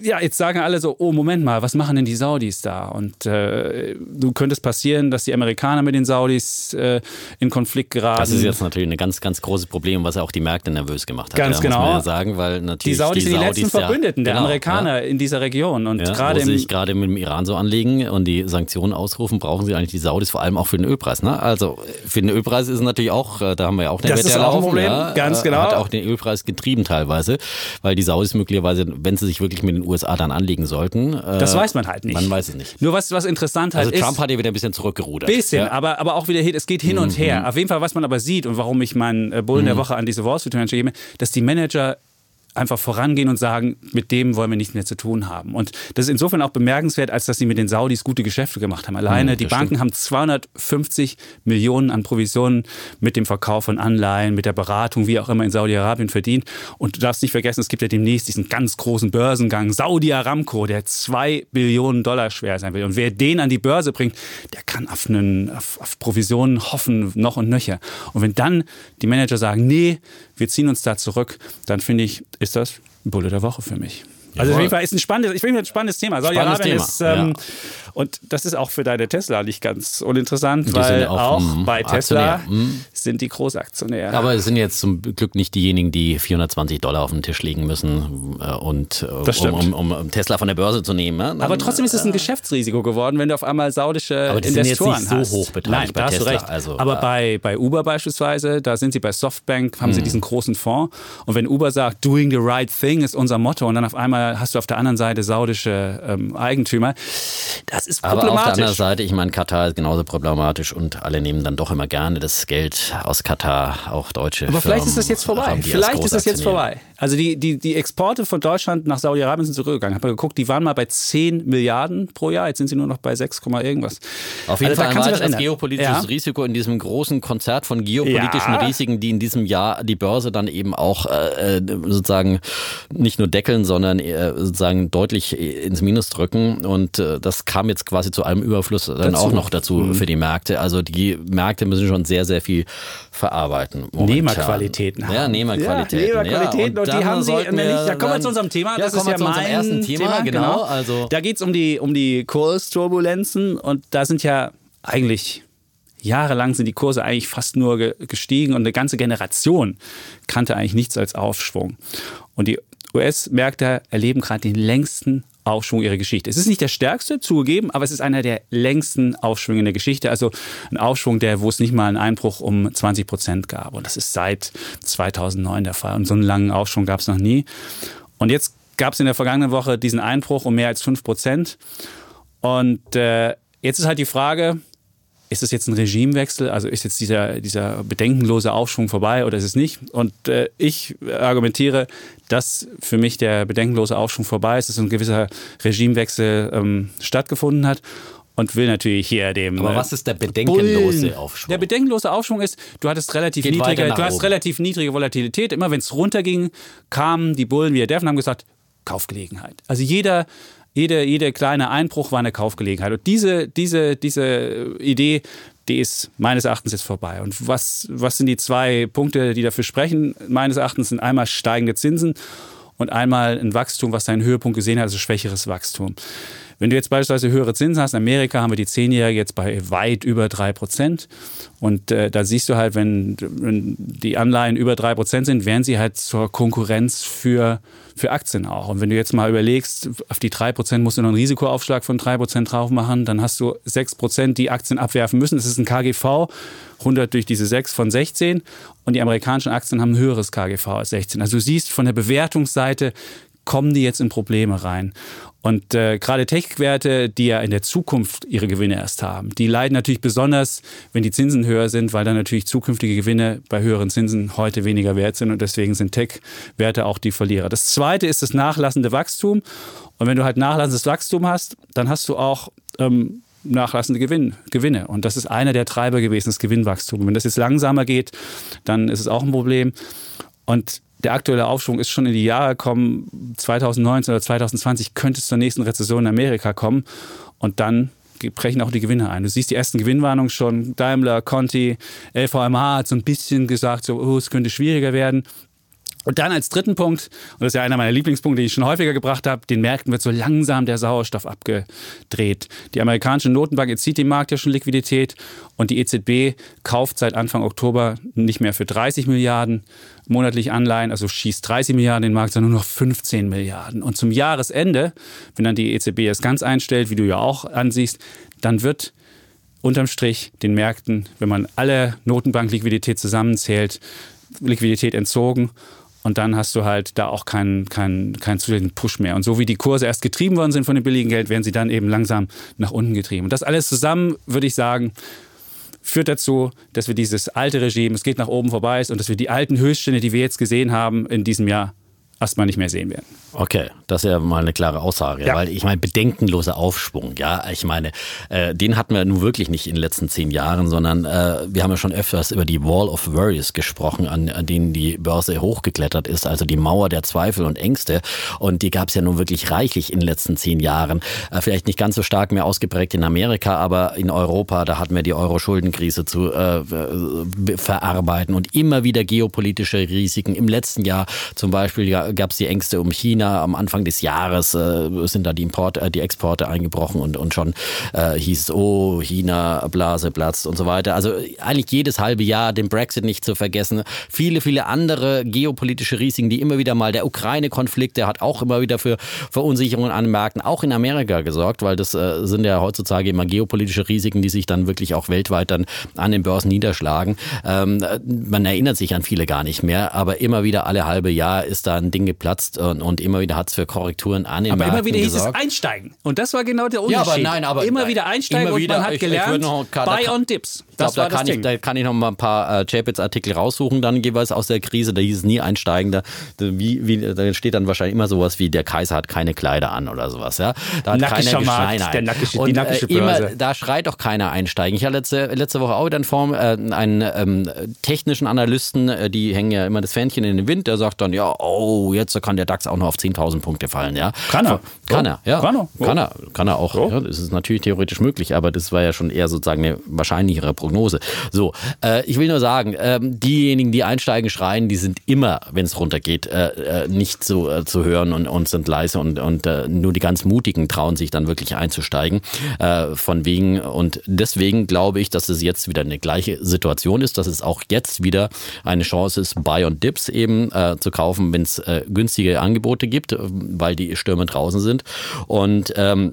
ja, jetzt sagen alle so, oh, Moment mal, was machen denn die Saudis da? Und äh, du könntest passieren, dass die Amerikaner mit den Saudis äh, in Konflikt geraten. Das ist jetzt natürlich ein ganz, ganz großes Problem, was auch die Märkte nervös gemacht hat. Ganz ja, genau. Muss man ja sagen, weil natürlich die Saudis, die sind die letzten Verbündeten der genau, Amerikaner in dieser Region. Und ja, gerade wo sie sich gerade mit dem Iran so anlegen und die Sanktionen ausrufen, brauchen sie eigentlich die Saudis vor allem auch für den Ölpreis. Ne? Also für den Ölpreis ist natürlich auch, äh, da haben wir ja auch eine Das ist auch ein Problem, ganz genau. Hat auch den Ölpreis getrieben teilweise, weil die Saudis möglicherweise, wenn sie sich wirklich mit den USA dann anlegen sollten. Das weiß man halt nicht. Man weiß es nicht. Nur was, was interessant halt also ist. Trump hat ja wieder ein bisschen zurückgerudert. Bisschen, ja aber, aber auch wieder, es geht hin und mhm. her. Auf jeden Fall, was man aber sieht und warum ich meinen Bullen mhm. der Woche an diese Wall Street Manager gebe, dass die Manager einfach vorangehen und sagen, mit dem wollen wir nichts mehr zu tun haben. Und das ist insofern auch bemerkenswert, als dass sie mit den Saudis gute Geschäfte gemacht haben. Alleine, mhm, die Banken stimmt. haben 250 Millionen an Provisionen mit dem Verkauf von Anleihen, mit der Beratung, wie auch immer in Saudi-Arabien verdient. Und du darfst nicht vergessen, es gibt ja demnächst diesen ganz großen Börsengang Saudi Aramco, der zwei Billionen Dollar schwer sein will. Und wer den an die Börse bringt, der kann auf, einen, auf, auf Provisionen hoffen, noch und nöcher. Und wenn dann die Manager sagen, nee, wir ziehen uns da zurück, dann finde ich, ist das Bulle der Woche für mich. Also auf jeden Fall ist ein spannendes, ich finde ein spannendes Thema. Saudi-Arabien ist ähm, ja. Und das ist auch für deine Tesla nicht ganz uninteressant, weil auch, auch mh, bei Tesla mh. sind die Großaktionäre. Aber es sind jetzt zum Glück nicht diejenigen, die 420 Dollar auf den Tisch legen müssen äh, und äh, um, um, um, Tesla von der Börse zu nehmen. Dann, Aber trotzdem ist es ein Geschäftsrisiko geworden, wenn du auf einmal saudische Aber die Investoren sind jetzt nicht so hoch beteiligt Nein, bei da Tesla. Hast du recht. Also, Aber äh, bei, bei Uber beispielsweise, da sind sie bei Softbank, haben mh. sie diesen großen Fonds. Und wenn Uber sagt, doing the right thing ist unser Motto und dann auf einmal hast du auf der anderen Seite saudische ähm, Eigentümer, das ist problematisch. Aber auf der anderen Seite, ich meine, Katar ist genauso problematisch und alle nehmen dann doch immer gerne das Geld aus Katar, auch deutsche Aber vielleicht ist das jetzt vorbei. Vielleicht ist das jetzt vorbei. Also die, die, die Exporte von Deutschland nach Saudi-Arabien sind zurückgegangen. Ich habe mal geguckt, die waren mal bei 10 Milliarden pro Jahr, jetzt sind sie nur noch bei 6, irgendwas. Auf jeden also Fall ein weiteres geopolitisches ja. Risiko in diesem großen Konzert von geopolitischen ja. Risiken, die in diesem Jahr die Börse dann eben auch äh, sozusagen nicht nur deckeln, sondern äh, sozusagen deutlich ins Minus drücken. Und äh, das kam jetzt quasi zu allem Überfluss dann dazu. auch noch dazu mhm. für die Märkte. Also die Märkte müssen schon sehr, sehr viel verarbeiten. Momentan. Nehmerqualitäten haben. Ja, Nehmerqualitäten. Ja, Nehmerqualitäten ja, und, und die haben sie, wir, ja, kommen wir zu unserem Thema. Das ist ja mein ersten Thema. Thema genau. genau. Also da geht es um die, um die Kursturbulenzen und da sind ja eigentlich jahrelang sind die Kurse eigentlich fast nur gestiegen und eine ganze Generation kannte eigentlich nichts als Aufschwung. Und die US-Märkte erleben gerade den längsten Aufschwung ihrer Geschichte. Es ist nicht der stärkste, zugegeben, aber es ist einer der längsten Aufschwünge in der Geschichte. Also ein Aufschwung, der, wo es nicht mal einen Einbruch um 20 Prozent gab. Und das ist seit 2009 der Fall. Und so einen langen Aufschwung gab es noch nie. Und jetzt gab es in der vergangenen Woche diesen Einbruch um mehr als 5 Prozent. Und äh, jetzt ist halt die Frage, ist es jetzt ein Regimewechsel? Also ist jetzt dieser, dieser bedenkenlose Aufschwung vorbei oder ist es nicht? Und äh, ich argumentiere, dass für mich der bedenkenlose Aufschwung vorbei ist, dass ein gewisser Regimewechsel ähm, stattgefunden hat und will natürlich hier dem. Aber äh, was ist der bedenkenlose Bullen. Aufschwung? Der bedenkenlose Aufschwung ist, du hattest relativ Geht niedrige, du hast relativ niedrige Volatilität. Immer wenn es runterging, kamen die Bullen wie der und haben gesagt, Kaufgelegenheit. Also jeder, jeder, jeder kleine Einbruch war eine Kaufgelegenheit. Und diese, diese, diese Idee, die ist meines Erachtens jetzt vorbei. Und was, was sind die zwei Punkte, die dafür sprechen? Meines Erachtens sind einmal steigende Zinsen und einmal ein Wachstum, was seinen Höhepunkt gesehen hat, also schwächeres Wachstum. Wenn du jetzt beispielsweise höhere Zinsen hast, in Amerika haben wir die Zehnjährige jetzt bei weit über drei Prozent. Und äh, da siehst du halt, wenn, wenn die Anleihen über drei Prozent sind, werden sie halt zur Konkurrenz für, für Aktien auch. Und wenn du jetzt mal überlegst, auf die drei Prozent musst du noch einen Risikoaufschlag von drei Prozent drauf machen, dann hast du sechs Prozent, die Aktien abwerfen müssen. Das ist ein KGV, 100 durch diese 6 von 16. Und die amerikanischen Aktien haben ein höheres KGV als 16. Also du siehst von der Bewertungsseite, kommen die jetzt in Probleme rein. Und äh, gerade Tech-Werte, die ja in der Zukunft ihre Gewinne erst haben, die leiden natürlich besonders, wenn die Zinsen höher sind, weil dann natürlich zukünftige Gewinne bei höheren Zinsen heute weniger wert sind und deswegen sind Tech-Werte auch die Verlierer. Das zweite ist das nachlassende Wachstum. Und wenn du halt nachlassendes Wachstum hast, dann hast du auch ähm, nachlassende Gewinn, Gewinne. Und das ist einer der Treiber gewesen, das Gewinnwachstum. Wenn das jetzt langsamer geht, dann ist es auch ein Problem. Und der aktuelle Aufschwung ist schon in die Jahre gekommen. 2019 oder 2020 könnte es zur nächsten Rezession in Amerika kommen. Und dann brechen auch die Gewinne ein. Du siehst die ersten Gewinnwarnungen schon. Daimler, Conti, LVMH hat so ein bisschen gesagt, so, oh, es könnte schwieriger werden. Und dann als dritten Punkt, und das ist ja einer meiner Lieblingspunkte, den ich schon häufiger gebracht habe, den Märkten wird so langsam der Sauerstoff abgedreht. Die amerikanische Notenbank entzieht dem Markt ja schon Liquidität und die EZB kauft seit Anfang Oktober nicht mehr für 30 Milliarden monatlich Anleihen, also schießt 30 Milliarden in den Markt, sondern nur noch 15 Milliarden. Und zum Jahresende, wenn dann die EZB es ganz einstellt, wie du ja auch ansiehst, dann wird unterm Strich den Märkten, wenn man alle Notenbankliquidität zusammenzählt, Liquidität entzogen und dann hast du halt da auch keinen, keinen, keinen zusätzlichen Push mehr. Und so wie die Kurse erst getrieben worden sind von dem billigen Geld, werden sie dann eben langsam nach unten getrieben. Und das alles zusammen, würde ich sagen, führt dazu, dass wir dieses alte Regime, es geht nach oben vorbei ist und dass wir die alten Höchststände, die wir jetzt gesehen haben in diesem Jahr, erstmal nicht mehr sehen werden. Okay, das ist ja mal eine klare Aussage, Ja. weil ich meine, bedenkenloser Aufschwung, ja, ich meine, äh, den hatten wir nun wirklich nicht in den letzten zehn Jahren, sondern äh, wir haben ja schon öfters über die Wall of Worries gesprochen, an, an denen die Börse hochgeklettert ist, also die Mauer der Zweifel und Ängste und die gab es ja nun wirklich reichlich in den letzten zehn Jahren, äh, vielleicht nicht ganz so stark mehr ausgeprägt in Amerika, aber in Europa, da hatten wir die Euro-Schuldenkrise zu äh, verarbeiten und immer wieder geopolitische Risiken. Im letzten Jahr zum Beispiel gab es die Ängste um China. Am Anfang des Jahres äh, sind da die, Import, äh, die Exporte eingebrochen und, und schon äh, hieß es, oh, China, Blase platzt und so weiter. Also eigentlich jedes halbe Jahr, den Brexit nicht zu vergessen. Viele, viele andere geopolitische Risiken, die immer wieder mal, der Ukraine-Konflikt, der hat auch immer wieder für Verunsicherungen an den Märkten, auch in Amerika gesorgt, weil das äh, sind ja heutzutage immer geopolitische Risiken, die sich dann wirklich auch weltweit dann an den Börsen niederschlagen. Ähm, man erinnert sich an viele gar nicht mehr, aber immer wieder alle halbe Jahr ist da ein Ding geplatzt und, und immer wieder hat es für Korrekturen an Aber Märkten immer wieder hieß gesorgt. es einsteigen. Und das war genau der Ja, Unterschied. aber nein, aber immer nein. wieder einsteigen Immer und wieder, man hat ich- ich gelernt, noch- da Buy kann- on Dips. Ich Das glaube, da, war das kann ich- Ding. da kann ich noch mal ein paar äh, Chapitz-Artikel raussuchen, dann jeweils aus der Krise. Da hieß es nie einsteigen. Da, wie, wie, da steht dann wahrscheinlich immer sowas wie, der Kaiser hat keine Kleider an oder sowas. Ja? Da hat Nackischer keiner Markt, nein. der nackische- die Und, nackische äh, immer, Börse. Da schreit doch keiner einsteigen. Ich hatte letzte, letzte Woche auch wieder in Form äh, einen ähm, technischen Analysten, äh, die hängen ja immer das Fähnchen in den Wind, der sagt dann, ja, oh, jetzt kann der DAX auch noch auf 10.000 Punkte fallen. Ja? Kann er. Kann er, ja. Kann er. Kann er, kann er auch. Ja, das ist natürlich theoretisch möglich, aber das war ja schon eher sozusagen eine wahrscheinlichere Prognose. So, äh, ich will nur sagen, ähm, diejenigen, die einsteigen, schreien, die sind immer, wenn es runtergeht, äh, äh, nicht so äh, zu hören und, und sind leise und, und äh, nur die ganz Mutigen trauen sich dann wirklich einzusteigen. Äh, von wegen und deswegen glaube ich, dass es jetzt wieder eine gleiche Situation ist, dass es auch jetzt wieder eine Chance ist, Buy und Dips eben äh, zu kaufen, wenn es äh, äh, günstige Angebote gibt, weil die Stürme draußen sind. Und ähm,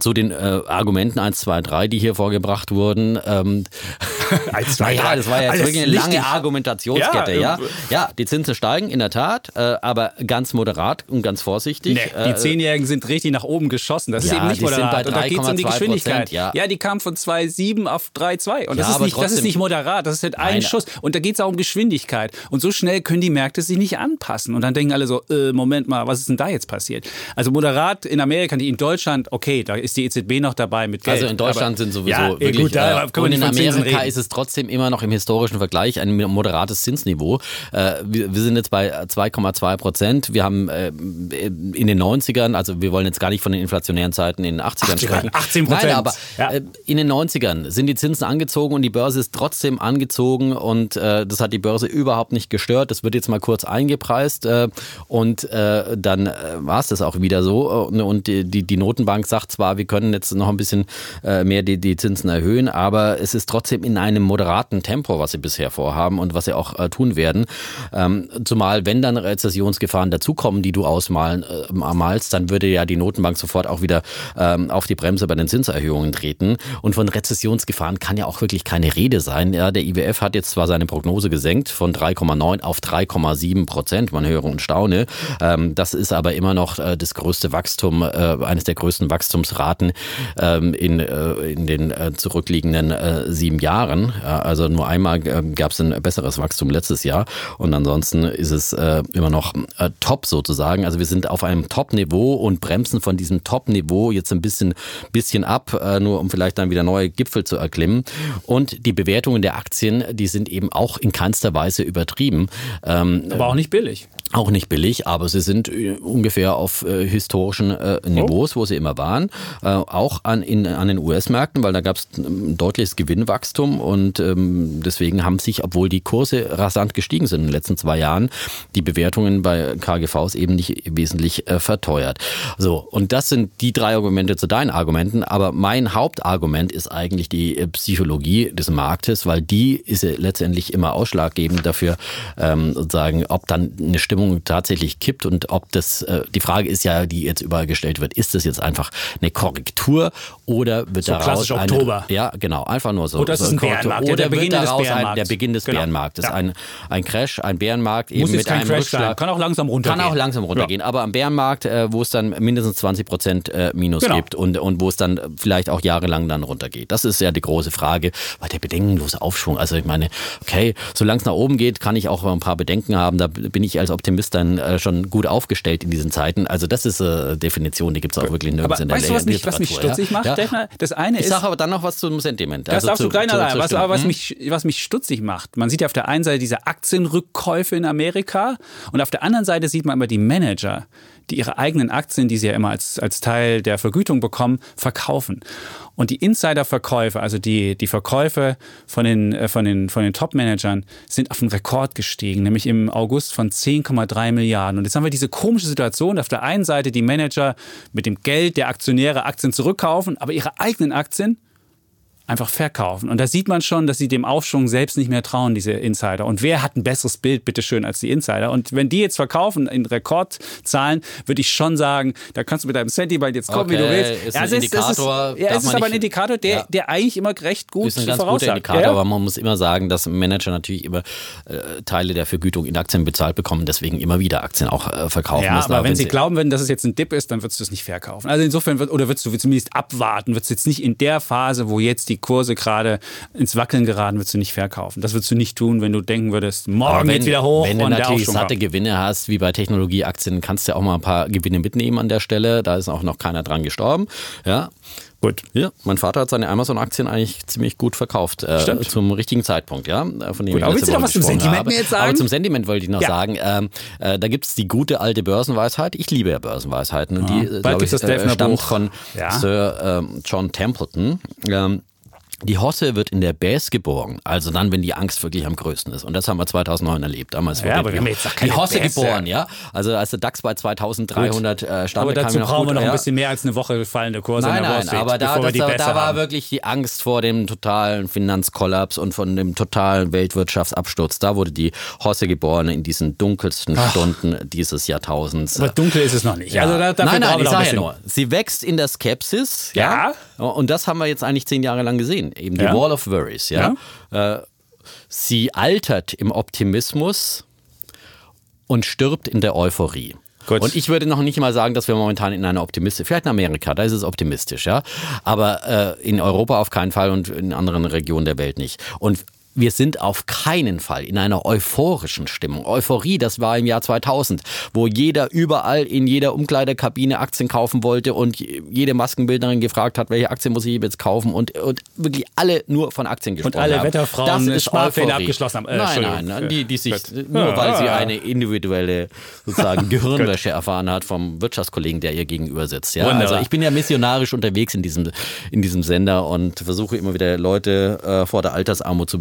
zu den äh, Argumenten 1, 2, 3, die hier vorgebracht wurden. Ähm, 1, 2, ja, das war jetzt Alles wirklich eine richtig. lange Argumentationskette, ja. Ja, Ja, äh, die Zinsen steigen, in der Tat, äh, aber ganz moderat und ganz vorsichtig. Nee, die Äh, Zehnjährigen sind richtig nach oben geschossen. Das ist Ja, eben nicht moderat. und da geht es um die 3,2%, Geschwindigkeit. ja. die kam von 2,7 auf 3,2. Und das, Ja, ist nicht, das ist trotzdem- nicht moderat. Das ist halt ein Nein. Schuss. Und da geht es auch um Geschwindigkeit. Und so schnell können die Märkte sich nicht anpassen. Und dann denken alle so, äh, Moment mal, was ist denn da jetzt passiert? Also moderat in Amerika, die in Deutschland, okay, da ist die EZB noch dabei mit Geld. Also in Deutschland Aber- sind sowieso ja, wirklich. gut, da äh, und in Amerika ist es trotzdem immer noch im historischen Vergleich ein moderates Zinsniveau. Äh, wir, wir sind jetzt bei 2,2 Prozent. Wir haben äh, in den 90ern, also wir wollen jetzt gar nicht von den inflationären Zeiten in den 80ern 80, sprechen. 18%. Nein, aber Ja. äh, in den 90ern sind die Zinsen angezogen und die Börse ist trotzdem angezogen und äh, das hat die Börse überhaupt nicht gestört. Das wird jetzt mal kurz eingepreist äh, und dann war es das auch wieder so. Und, und die, die, die Notenbank sagt zwar, wir können jetzt noch ein bisschen äh, mehr die, die Zinsen erhöhen, aber es ist trotzdem in einem moderaten Tempo, was sie bisher vorhaben und was sie auch äh, tun werden. Ähm, zumal, wenn dann Rezessionsgefahren dazukommen, die du ausmalen äh, malst, dann würde ja die Notenbank sofort auch wieder ähm, auf die Bremse bei den Zinserhöhungen treten. Und von Rezessionsgefahren kann ja auch wirklich keine Rede sein. Ja, der IWF hat jetzt zwar seine Prognose gesenkt von 3,9 auf 3,7 Prozent. Man höre und staune. Ähm, das ist aber immer noch das größte Wachstum, eines der größten Wachstumsraten ähm, in, äh, in den äh, zurückliegenden äh, sieben Jahren. Ja, also nur einmal äh, gab es ein besseres Wachstum letztes Jahr und ansonsten ist es äh, immer noch äh, top sozusagen. Also wir sind auf einem Top-Niveau und bremsen von diesem Top-Niveau jetzt ein bisschen, bisschen ab, äh, nur um vielleicht dann wieder neue Gipfel zu erklimmen. Und die Bewertungen der Aktien, die sind eben auch in keinster Weise übertrieben. Ähm, Aber auch nicht billig. auch nicht billig, aber sie sind äh, ungefähr auf äh, historischen äh, Niveaus, wo sie immer waren. Äh, auch an, in, an den US-Märkten, weil da gab es ein deutliches Gewinnwachstum und ähm, deswegen haben sich, obwohl die Kurse rasant gestiegen sind in den letzten zwei Jahren, die Bewertungen bei KGVs eben nicht wesentlich äh, verteuert. So, und das sind die drei Argumente zu deinen Argumenten, aber mein Hauptargument ist eigentlich die äh, Psychologie des Marktes, weil die ist ja letztendlich immer ausschlaggebend dafür, ähm, sozusagen, ob dann eine Stimmung tatsächlich kippt und ob das, äh, die Frage ist ja, die jetzt überall gestellt wird, ist das jetzt einfach eine Korrektur oder wird So daraus klassisch eine, Oktober. Ja, genau, einfach nur so. Oder ist so es ein Korrektur. Bärenmarkt, ja, Oder der Beginn wird des daraus ein, der Beginn des Genau. Bärenmarktes, Ja. ein, ein Crash, ein Bärenmarkt eben Muss mit jetzt kein einem Crash Rückschlag. sein. Kann auch langsam runtergehen. Kann auch langsam runtergehen, aber am Bärenmarkt, äh, wo es dann mindestens 20 Prozent äh, Minus Genau. gibt und, und wo es dann vielleicht auch jahrelang dann runtergeht. Das ist ja die große Frage, weil der bedenkenlose Aufschwung, also ich meine, okay, solange es nach oben geht, kann ich auch ein paar Bedenken haben, da bin ich als Optimist dann äh, schon gut aufgestellt in diesen Zeiten. Also das ist äh, Definition, die gibt es auch wirklich nirgends Aber in der weißt du, was mich, was mich stutzig ja? macht, ja? Stefan? Das eine Ich ist, sage aber dann noch was zum Sentiment. Das also darfst zu, du gleich noch zur was, aber was Hm? mich, was mich stutzig macht, man sieht ja auf der einen Seite diese Aktienrückkäufe in Amerika und auf der anderen Seite sieht man immer die Manager, die ihre eigenen Aktien, die sie ja immer als, als Teil der Vergütung bekommen, verkaufen. Und die Insiderverkäufe, also die, die Verkäufe von den, äh, von den, von den Top-Managern, sind auf einen Rekord gestiegen, nämlich im August von 10,3 Milliarden. Und jetzt haben wir diese komische Situation, auf der einen Seite die Manager mit dem Geld der Aktionäre Aktien zurückkaufen, aber ihre eigenen Aktien einfach verkaufen. Und da sieht man schon, dass sie dem Aufschwung selbst nicht mehr trauen, diese Insider. Und wer hat ein besseres Bild, bitteschön, als die Insider? Und wenn die jetzt verkaufen in Rekordzahlen, würde ich schon sagen, da kannst du mit deinem Sentiment jetzt kommen, wie du Okay, willst. ist ein es ist, Indikator, ist, ja, es ist aber ein Indikator, der, Ja. der eigentlich immer recht gut ist ein ganz guter. Indikator, Ja, ja. aber man muss immer sagen, dass Manager natürlich immer äh, Teile der Vergütung in Aktien bezahlt bekommen, deswegen immer wieder Aktien auch äh, verkaufen Ja, müssen. aber wenn sie glauben würden, dass es jetzt ein Dip ist, dann würdest du es nicht verkaufen. Also insofern wird, oder würdest du zumindest abwarten, würdest du jetzt nicht in der Phase, wo jetzt die Kurse gerade ins Wackeln geraten, würdest du nicht verkaufen. Das würdest du nicht tun, wenn du denken würdest, morgen geht's wieder hoch wenn du natürlich satte. Gewinne hast, wie bei Technologieaktien, kannst du ja auch mal ein paar Gewinne mitnehmen an der Stelle. Da ist auch noch keiner dran gestorben. Ja. Gut. Ja, mein Vater hat seine Amazon-Aktien eigentlich ziemlich gut verkauft. Äh, zum richtigen Zeitpunkt, ja. Von dem Gut, aber willst du noch was zum Sentiment habe. mir jetzt sagen? Aber zum Sentiment wollte ich noch Ja. sagen, ähm, äh, da gibt's die gute alte Börsenweisheit. Ich liebe ja Börsenweisheiten. Und die, Bald glaube ich, das äh, stammt Buch. von Ja. Sir ähm, John Templeton. Ähm, Die Hosse wird in der Bäs geboren, also dann, wenn die Angst wirklich am größten ist. Und das haben wir 2009 erlebt. Damals Ja, wurde aber die, wir haben jetzt noch keine die Hosse Bässe. geboren, ja. Also als der DAX bei 2300 äh, stand, Aber dazu noch brauchen gut, wir noch ja. ein bisschen mehr als eine Woche fallende Kurse Nein, nein, Street, aber da, wir das, da, da war wirklich die Angst vor dem totalen Finanzkollaps und von dem totalen Weltwirtschaftsabsturz. Da wurde die Hosse geboren in diesen dunkelsten Stunden dieses Jahrtausends. Aber dunkel ist es noch nicht. Also da, nein, nein, wir ich sage ja nur, sie wächst in der Skepsis. Ja. Und das haben wir jetzt eigentlich zehn Jahre lang gesehen. Eben die Ja. Wall of Worries. Ja. Äh, sie altert im Optimismus und stirbt in der Euphorie. Gut. Und ich würde noch nicht mal sagen, dass wir momentan in einer optimistisch, vielleicht in Amerika, da ist es optimistisch, ja. Aber äh, in Europa auf keinen Fall und in anderen Regionen der Welt nicht. Und wir sind auf keinen Fall in einer euphorischen Stimmung. Euphorie, das war im Jahr 2000, wo jeder überall in jeder Umkleidekabine Aktien kaufen wollte und jede Maskenbildnerin gefragt hat, welche Aktien muss ich jetzt kaufen und, und wirklich alle nur von Aktien gesprochen alle haben. Wetterfrauen das ist Sparpläne abgeschlossen haben. Äh, nein, nein, nein, die, die sich, nur weil sie eine individuelle sozusagen Gehirnwäsche erfahren hat vom Wirtschaftskollegen, der ihr gegenüber sitzt. Ja? Wunderbar. Also ich bin ja missionarisch unterwegs in diesem, in diesem Sender und versuche immer wieder Leute äh, vor der Altersarmut zu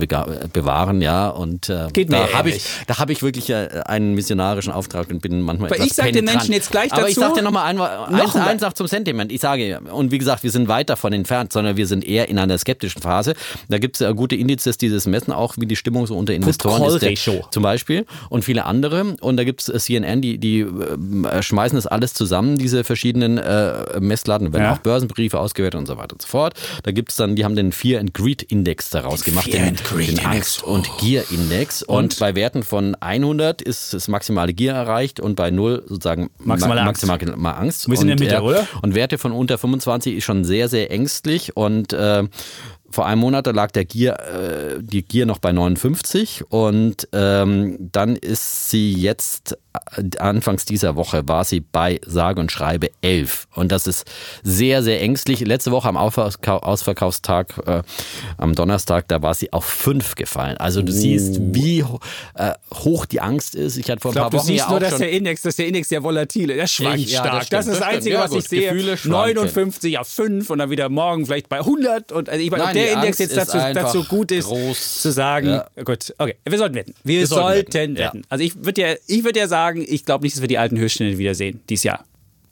bewahren. Ja, und äh, Geht da habe ich, da habe ich wirklich äh, einen missionarischen Auftrag und bin manchmal Aber etwas ich sag den. Menschen jetzt gleich Aber ich dazu- sag dir nochmal ein, eins, Noch ein- eins noch zum Sentiment. Ich sage, und wie gesagt, wir sind weit davon entfernt, sondern wir sind eher in einer skeptischen Phase. Da gibt es ja gute Indizes, die das messen, auch wie die Stimmung so unter Investoren ist. Der, zum Beispiel und viele andere. Und da gibt es CNN, die, die äh, schmeißen das alles zusammen, diese verschiedenen äh, Messladen, werden Ja. auch Börsenbriefe ausgewertet und so weiter und so fort. Da gibt es dann, die haben den Fear and Greed Index daraus gemacht, Fear den, and Greed den Index. Angst- und Gier Index. Und, bei Werten von 100 ist das maximale Gier erreicht und bei 0 sozusagen Maximale ma- Angst. maximale Ma- Angst. Wir sind in und, der Mitte, äh, oder? Und Werte von unter 25 ist schon sehr, sehr ängstlich und äh, vor einem Monat lag der Gier, äh, die Gier noch bei 59 und ähm, dann ist sie jetzt, anfangs dieser Woche war sie bei sage und schreibe 11 und das ist sehr, sehr ängstlich. Letzte Woche am Ausverkau Ausverkaufstag, äh, am Donnerstag, da war sie auf 5 gefallen. Also du siehst, wie äh, hoch die Angst ist. Ich hatte vor ein Ich glaube, paar du Wochen siehst ja nur, auch dass der Index, dass der Index sehr volatile, der schwankt Ja, das stark. stimmt, das ist das das. Einzige, Ja, was ich sehe. Gefühle schwanken. 59 auf 5 und dann wieder morgen vielleicht bei 100. Und also ich meine, ob Nein, der die Index Angst jetzt dazu, dazu gut ist, groß. zu sagen, Ja. gut, okay, wir sollten wetten. Wir, sollten sollten, wetten, wetten. Also ich würde ja, ich würd ja sagen, ich glaube nicht, dass wir die alten Höchststände wiedersehen dieses Jahr.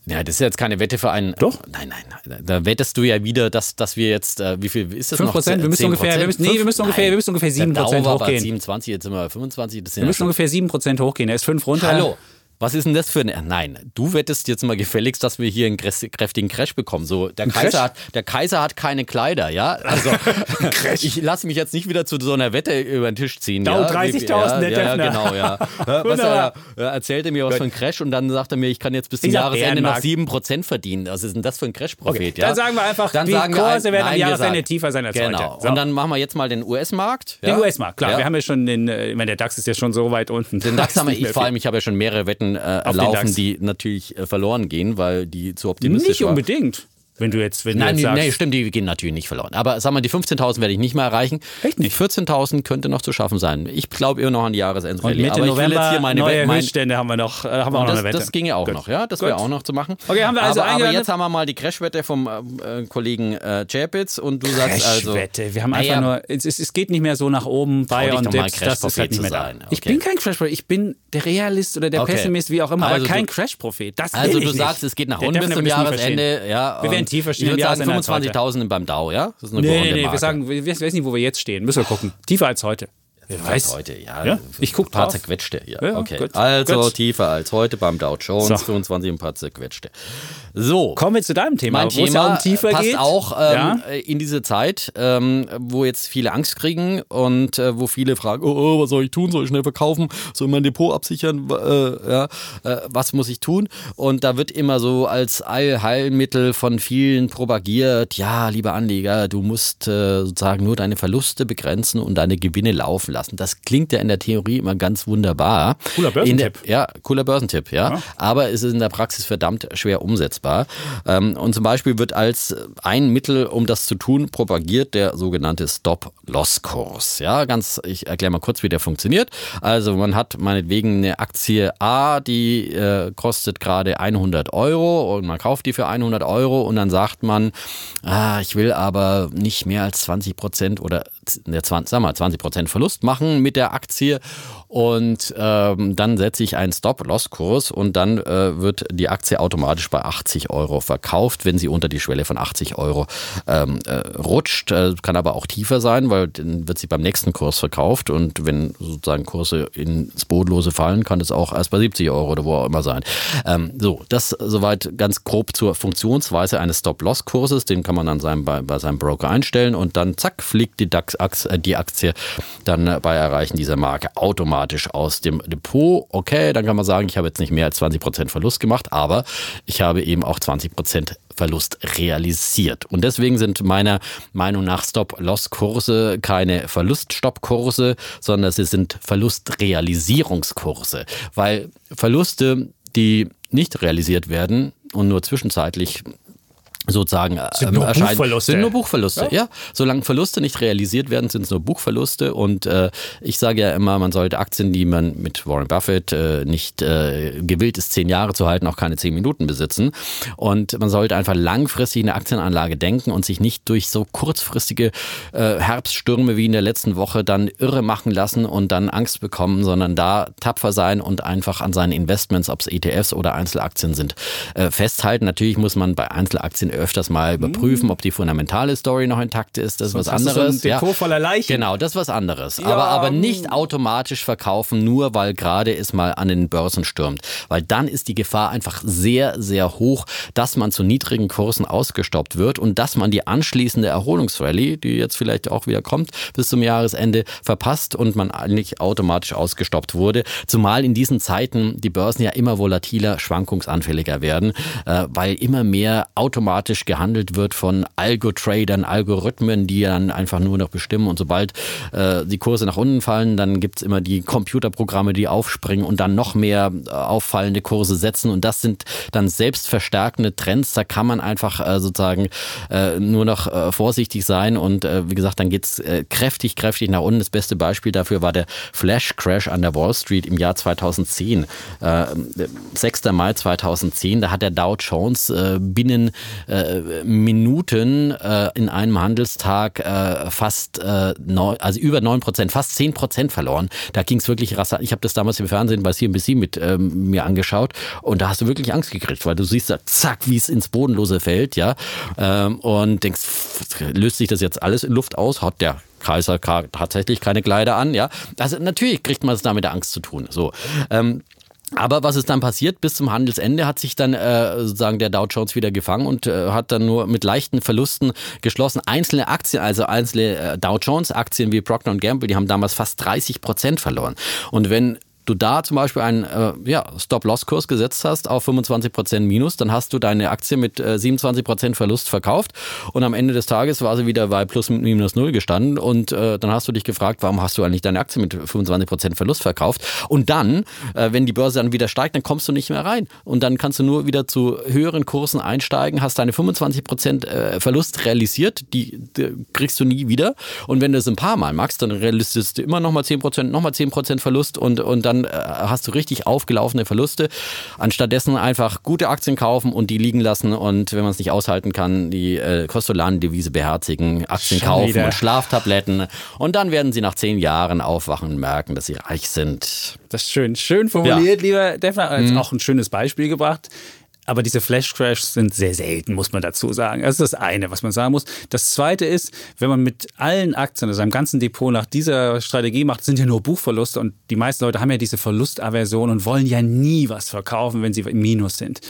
Ja, das ist jetzt keine Wette für einen. Doch. Nein, nein, nein. Da wettest du ja wieder, dass, dass wir jetzt, äh, wie viel ist das 5 noch? Prozent, wir müssen 10%? ungefähr, wir müssen, nee, wir müssen ungefähr, wir müssen ungefähr 7 Der Prozent Dow war bei hochgehen. 27, jetzt sind wir bei 25. Das sind Wir ja müssen schon, ungefähr 7 Prozent hochgehen. Er ist 5 runter. Hallo. Was ist denn das für ein. Nein, du wettest jetzt mal gefälligst, dass wir hier einen kräftigen Crash bekommen. So, der, Crash? Kaiser hat, der Kaiser hat keine Kleider, ja? Also, ich lasse mich jetzt nicht wieder zu so einer Wette über den Tisch ziehen. Dow ja? 30.000, ja, der ja, genau, ja. was er, er erzählte mir was für einen Crash und dann sagt er mir, ich kann jetzt bis zum Jahresende noch Bärenmarkt. 7% verdienen. Was ist denn das für ein Crash-Prophet? Okay, ja? dann sagen wir einfach, Dann die sagen Kurse ein- werden am nein, Jahresende tiefer sein als Genau. heute. So. Und dann machen wir jetzt mal den US-Markt. Den? US-Markt, klar. Wir haben ja schon den, äh, ich meine, der DAX ist ja schon so weit unten. Den DAX haben wir, ich, vor allem, ich habe ja schon mehrere Wetten äh, laufen, die natürlich äh, verloren gehen, weil die zu optimistisch Nicht waren. unbedingt. Wenn du jetzt, wenn Nein, du jetzt sagst, nee, stimmt, die gehen natürlich nicht verloren. Aber sag mal, die 15.000 werde ich nicht mehr erreichen. Echt nicht? 14.000 könnte noch zu schaffen sein. Ich glaube immer noch an die und Jahresendrallye. Mitte Aber ich will November jetzt hier meine neue mein, Höchststände haben wir noch, äh, haben wir auch noch das, eine Wette. das ginge auch Gut. noch, ja. Das wäre auch noch zu machen. Okay, haben wir also aber, aber jetzt haben wir mal die Crashwette vom äh, Kollegen äh, Chapitz und du sagst also. Crashwette. Wir haben einfach Naja, nur, es, es, geht nicht mehr so nach oben, doch mal Dips, das ist halt nicht mehr da. sein. Ich Okay. bin kein Crash-Prophet, ich bin der Realist oder der Okay. Pessimist, wie auch immer, Also aber kein Crash-Prophet. Also du sagst, es geht nach unten bis zum. Jahresende. Ja, Wir werden und tiefer stehen im sagen Jahresende als heute. 25.000 beim Dow, ja? Das ist eine Nee, nee, nee, wir sagen, wir wir wissen nicht, wo wir jetzt stehen. Müssen wir gucken. Tiefer als heute. Wer weiß. heute, ja. Ja, ich guck Ein paar drauf. zerquetschte. Ja, Ja, okay. gut. Also Gut. tiefer als heute beim Dow Jones, So. 25 ein paar zerquetschte. So. Kommen wir zu deinem Thema, Mein wo es ja Thema um tiefer passt geht. auch ähm, ja? in diese Zeit, ähm, wo jetzt viele Angst kriegen und äh, wo viele fragen, oh, oh, was soll ich tun? Soll ich schnell verkaufen? Soll ich mein Depot absichern? Äh, ja, äh, was muss ich tun? Und da wird immer so als Allheilmittel von vielen propagiert, ja, lieber Anleger, du musst äh, sozusagen nur deine Verluste begrenzen und deine Gewinne laufen lassen. Das klingt ja in der Theorie immer ganz wunderbar. Cooler der, Börsentipp. ja, cooler Börsentipp, ja. Aber es ist in der Praxis verdammt schwer umsetzbar. Realisierbar. Ähm, und zum Beispiel wird als ein Mittel, um das zu tun, propagiert der sogenannte Stop-Loss-Kurs. Ja, ganz, ich erkläre mal kurz, wie der funktioniert. Also man hat meinetwegen eine Aktie A, die äh, kostet gerade 100 Euro und man kauft die für 100 Euro und dann sagt man, ah, ich will aber nicht mehr als 20 Prozent oder ne, 20, sag mal, 20 Prozent Verlust machen mit der Aktie und ähm, dann setze ich einen Stop-Loss-Kurs und dann äh, wird die Aktie automatisch bei 80 Euro verkauft, wenn sie unter die Schwelle von 80 Euro ähm, äh, rutscht. Äh, kann aber auch tiefer sein, weil dann wird sie beim nächsten Kurs verkauft und wenn sozusagen Kurse ins Bodenlose fallen, kann es auch erst bei 70 Euro oder wo auch immer sein. Ähm, so, das soweit ganz grob zur Funktionsweise eines Stop-Loss-Kurses. Den kann man dann seinem, bei, bei seinem Broker einstellen und dann zack fliegt die, DAX, äh, die Aktie dann bei Erreichen dieser Marke automatisch aus dem Depot. Okay, dann kann man sagen, ich habe jetzt nicht mehr als 20% Verlust gemacht, aber ich habe eben auch 20% Verlust realisiert. Und deswegen sind meiner Meinung nach Stop-Loss-Kurse keine Verlust-Stop-Kurse, sondern sie sind Verlustrealisierungskurse, weil Verluste, die nicht realisiert werden und nur zwischenzeitlich sozusagen sind nur erscheinen. Buchverluste. Sind nur Buchverluste, ja. ja. Solange Verluste nicht realisiert werden, sind es nur Buchverluste. Und äh, ich sage ja immer, man sollte Aktien, die man mit Warren Buffett äh, nicht äh, gewillt ist, zehn Jahre zu halten, auch keine zehn Minuten besitzen. Und man sollte einfach langfristig eine Aktienanlage denken und sich nicht durch so kurzfristige äh, Herbststürme wie in der letzten Woche dann irre machen lassen und dann Angst bekommen, sondern da tapfer sein und einfach an seinen Investments, ob es ETFs oder Einzelaktien sind, äh, festhalten. Natürlich muss man bei Einzelaktien öfters mal überprüfen, ob die fundamentale Story noch intakt ist. Das ist Sonst was anderes. So ein Depot voller Leichen. Genau, das ist was anderes. aber, aber nicht automatisch verkaufen, nur weil gerade es mal an den Börsen stürmt. Weil dann ist die Gefahr einfach sehr, sehr hoch, dass man zu niedrigen Kursen ausgestoppt wird und dass man die anschließende Erholungsrallye, die jetzt vielleicht auch wieder kommt, bis zum Jahresende verpasst und man eigentlich automatisch ausgestoppt wurde. Zumal in diesen Zeiten die Börsen ja immer volatiler, schwankungsanfälliger werden, äh, weil immer mehr automatisch gehandelt wird von Algo-Tradern, Algorithmen, die dann einfach nur noch bestimmen und sobald äh, die Kurse nach unten fallen, dann gibt's immer die Computerprogramme, die aufspringen und dann noch mehr äh, auffallende Kurse setzen und das sind dann selbstverstärkende Trends, da kann man einfach äh, sozusagen äh, nur noch äh, vorsichtig sein und äh, wie gesagt, dann geht's äh, kräftig, kräftig nach unten. Das beste Beispiel dafür war der Flash-Crash an der Wall Street im Jahr 2010. Äh, 6. Mai 2010, da hat der Dow Jones äh, binnen äh, Minuten äh, in einem Handelstag äh, fast äh, neun, also über 9 Prozent, fast 10 Prozent verloren. Da ging es wirklich rasant. Ich habe das damals im Fernsehen bei CNBC mit ähm, mir angeschaut und da hast du wirklich Angst gekriegt, weil du siehst da zack, wie es ins Bodenlose fällt, ja, ähm, und denkst, löst sich das jetzt alles in Luft aus? Hat der Kaiser tatsächlich keine Kleider an, ja. Also natürlich kriegt man es da mit der Angst zu tun. So. Ähm, aber was ist dann passiert? Bis zum Handelsende hat sich dann äh, sozusagen der Dow Jones wieder gefangen und äh, hat dann nur mit leichten Verlusten geschlossen. Einzelne Aktien, also einzelne äh, Dow Jones Aktien wie Procter Gamble, die haben damals fast 30 Prozent verloren. Und wenn du da zum Beispiel einen äh, ja, Stop-Loss-Kurs gesetzt hast auf 25% Minus, dann hast du deine Aktie mit äh, 27% Verlust verkauft und am Ende des Tages war sie wieder bei plus minus null gestanden und äh, dann hast du dich gefragt, warum hast du eigentlich deine Aktie mit 25% Verlust verkauft? Und dann, äh, wenn die Börse dann wieder steigt, dann kommst du nicht mehr rein und dann kannst du nur wieder zu höheren Kursen einsteigen, hast deine 25% äh, Verlust realisiert, die, die, kriegst du nie wieder. Und wenn du es ein paar Mal machst, dann realisierst du immer nochmal 10%, nochmal 10% Verlust und, und dann äh, hast du richtig aufgelaufene Verluste. Anstattdessen einfach gute Aktien kaufen und die liegen lassen und wenn man es nicht aushalten kann, die äh, Kostolanen-Devise beherzigen, Aktien Schon kaufen wieder. und Schlaftabletten und dann werden sie nach zehn Jahren aufwachen und merken, dass sie reich sind. Das ist schön, schön formuliert, lieber Defner. Als auch ein schönes Beispiel gebracht. Aber diese Flash-Crashs sind sehr selten, muss man dazu sagen. Das ist das eine, was man sagen muss. Das zweite ist, wenn man mit allen Aktien, also seinem ganzen Depot nach dieser Strategie macht, sind ja nur Buchverluste und die meisten Leute haben ja diese Verlustaversion und wollen ja nie was verkaufen, wenn sie im Minus sind.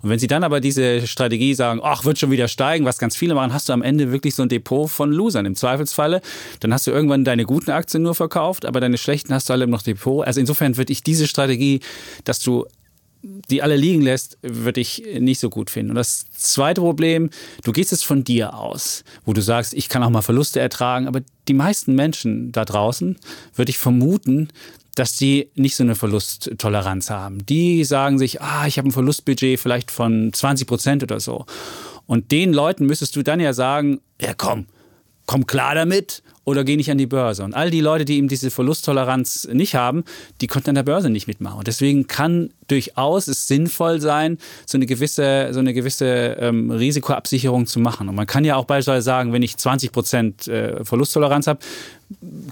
Und wenn sie dann aber diese Strategie sagen, ach, wird schon wieder steigen, was ganz viele machen, hast du am Ende wirklich so ein Depot von Losern. Im Zweifelsfalle, dann hast du irgendwann deine guten Aktien nur verkauft, aber deine schlechten hast du alle noch Depot. Also insofern würde ich diese Strategie, dass du die alle liegen lässt, würde ich nicht so gut finden. Und das zweite Problem, du gehst jetzt von dir aus, wo du sagst, ich kann auch mal Verluste ertragen, aber die meisten Menschen da draußen, würde ich vermuten, dass die nicht so eine Verlusttoleranz haben. Die sagen sich, ah, ich habe ein Verlustbudget vielleicht von 20 Prozent oder so. Und den Leuten müsstest du dann ja sagen, ja komm, komm klar damit oder geh nicht an die Börse. Und all die Leute, die eben diese Verlusttoleranz nicht haben, die konnten an der Börse nicht mitmachen. Und deswegen kann durchaus es sinnvoll sein, so eine gewisse, so eine gewisse ähm, Risikoabsicherung zu machen. Und man kann ja auch beispielsweise sagen, wenn ich 20 Prozent äh, Verlusttoleranz habe,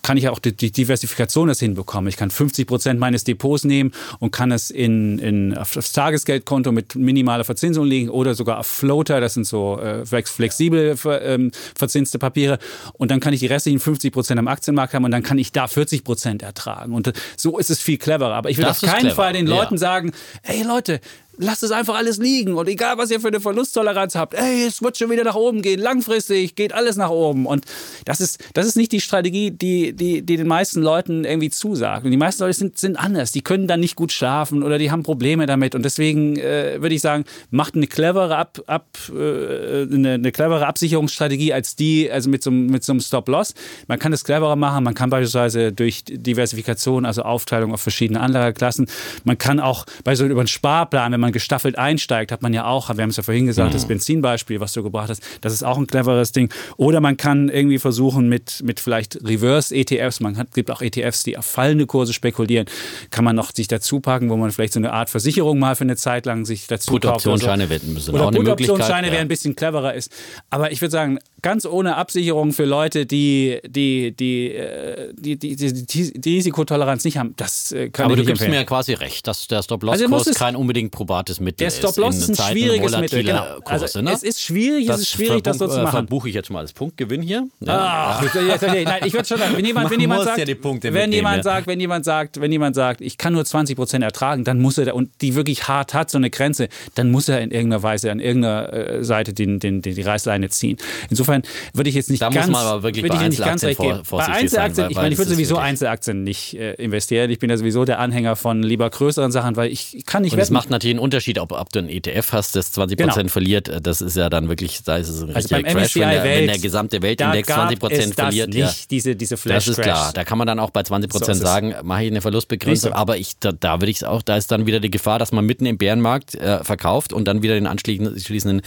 kann ich auch die, die Diversifikation das hinbekommen. Ich kann 50 Prozent meines Depots nehmen und kann es in, in, auf das Tagesgeldkonto mit minimaler Verzinsung legen oder sogar auf Floater, das sind so äh, flexibel ähm, verzinste Papiere. Und dann kann ich die restlichen 50 Prozent am Aktienmarkt haben und dann kann ich da 40 Prozent ertragen. Und so ist es viel cleverer. Aber ich will Das auf keinen clever. Fall den Ja. Leuten sagen, hey Leute, lasst es einfach alles liegen und egal was ihr für eine Verlusttoleranz habt, ey, es wird schon wieder nach oben gehen, langfristig geht alles nach oben. Und das ist, das ist nicht die Strategie, die, die, die den meisten Leuten irgendwie zusagt. Und die meisten Leute sind, sind anders, die können dann nicht gut schlafen oder die haben Probleme damit. Und deswegen äh, würde ich sagen, macht eine clevere, Ab, Ab, äh, eine, eine clevere Absicherungsstrategie als die, also mit so, mit so einem Stop-Loss. Man kann das cleverer machen, man kann beispielsweise durch Diversifikation, also Aufteilung auf verschiedene Anlageklassen, man kann auch bei so über einen Sparplan, wenn man gestaffelt einsteigt, hat man ja auch, wir haben es ja vorhin gesagt, das Benzinbeispiel, was du gebracht hast, das ist auch ein cleveres Ding. Oder man kann irgendwie versuchen mit, mit vielleicht Reverse-ETFs, man hat, gibt auch ETFs, die auf fallende Kurse spekulieren, kann man noch sich dazu packen, wo man vielleicht so eine Art Versicherung mal für eine Zeit lang sich dazu kauft. oder so. Put-Optionsscheine wetten müssen. Oder. Put-Optionsscheine, wer ja. ein bisschen cleverer ist. Aber ich würde sagen, ganz ohne Absicherung für Leute, die die, die, äh, die, die, die, die, die Risikotoleranz nicht haben, das äh, kann Aber du gibst mir ja quasi recht, dass der Also Stop-Loss-Kurs es- kein unbedingt probates Mittel Der ist. Stop-Loss in ist ein Zeiten schwieriges Mittel. Genau. Kurse, Also ne? es ist schwierig, es ist schwierig, das so zu äh, machen. Verbuche ich jetzt mal als Punktgewinn hier. Ja. Ach, jetzt- jetzt- jetzt- nein, ich würde schon sagen, wenn jemand, wenn Man jemand sagt, ja wenn jemand sagt, wenn jemand sagt, wenn jemand sagt, ich kann nur 20 Prozent ertragen, dann muss er da- und die wirklich hart hat so eine Grenze, dann muss er in irgendeiner Weise an irgendeiner Seite den, den, den, die Reißleine ziehen. Insofern würde ich jetzt nicht Da muss ganz, man aber wirklich bei Einzelaktien vor- Bei vorsichtig sein, Einzelaktien, weil- ich meine, ich würde sowieso Einzelaktien nicht äh, investieren. Ich bin ja sowieso der Anhänger von lieber größeren Sachen, weil ich kann nicht Und es wetten. macht natürlich einen Unterschied, ob, ob du einen ETF hast, das 20% Genau. verliert. Das ist ja dann wirklich, da ist es ein Also richtiger beim Crash, wenn der, Welt, wenn der gesamte da Weltindex gab 20% es das verliert. ja. diese, diese Flash Das ist klar. Da kann man dann auch bei 20 So Prozent ist es. sagen, mache ich eine Verlustbegrenzung. So. Aber ich, da, da würde ich es auch, da ist dann wieder die Gefahr, dass man mitten im Bärenmarkt äh, verkauft und dann wieder den anschließenden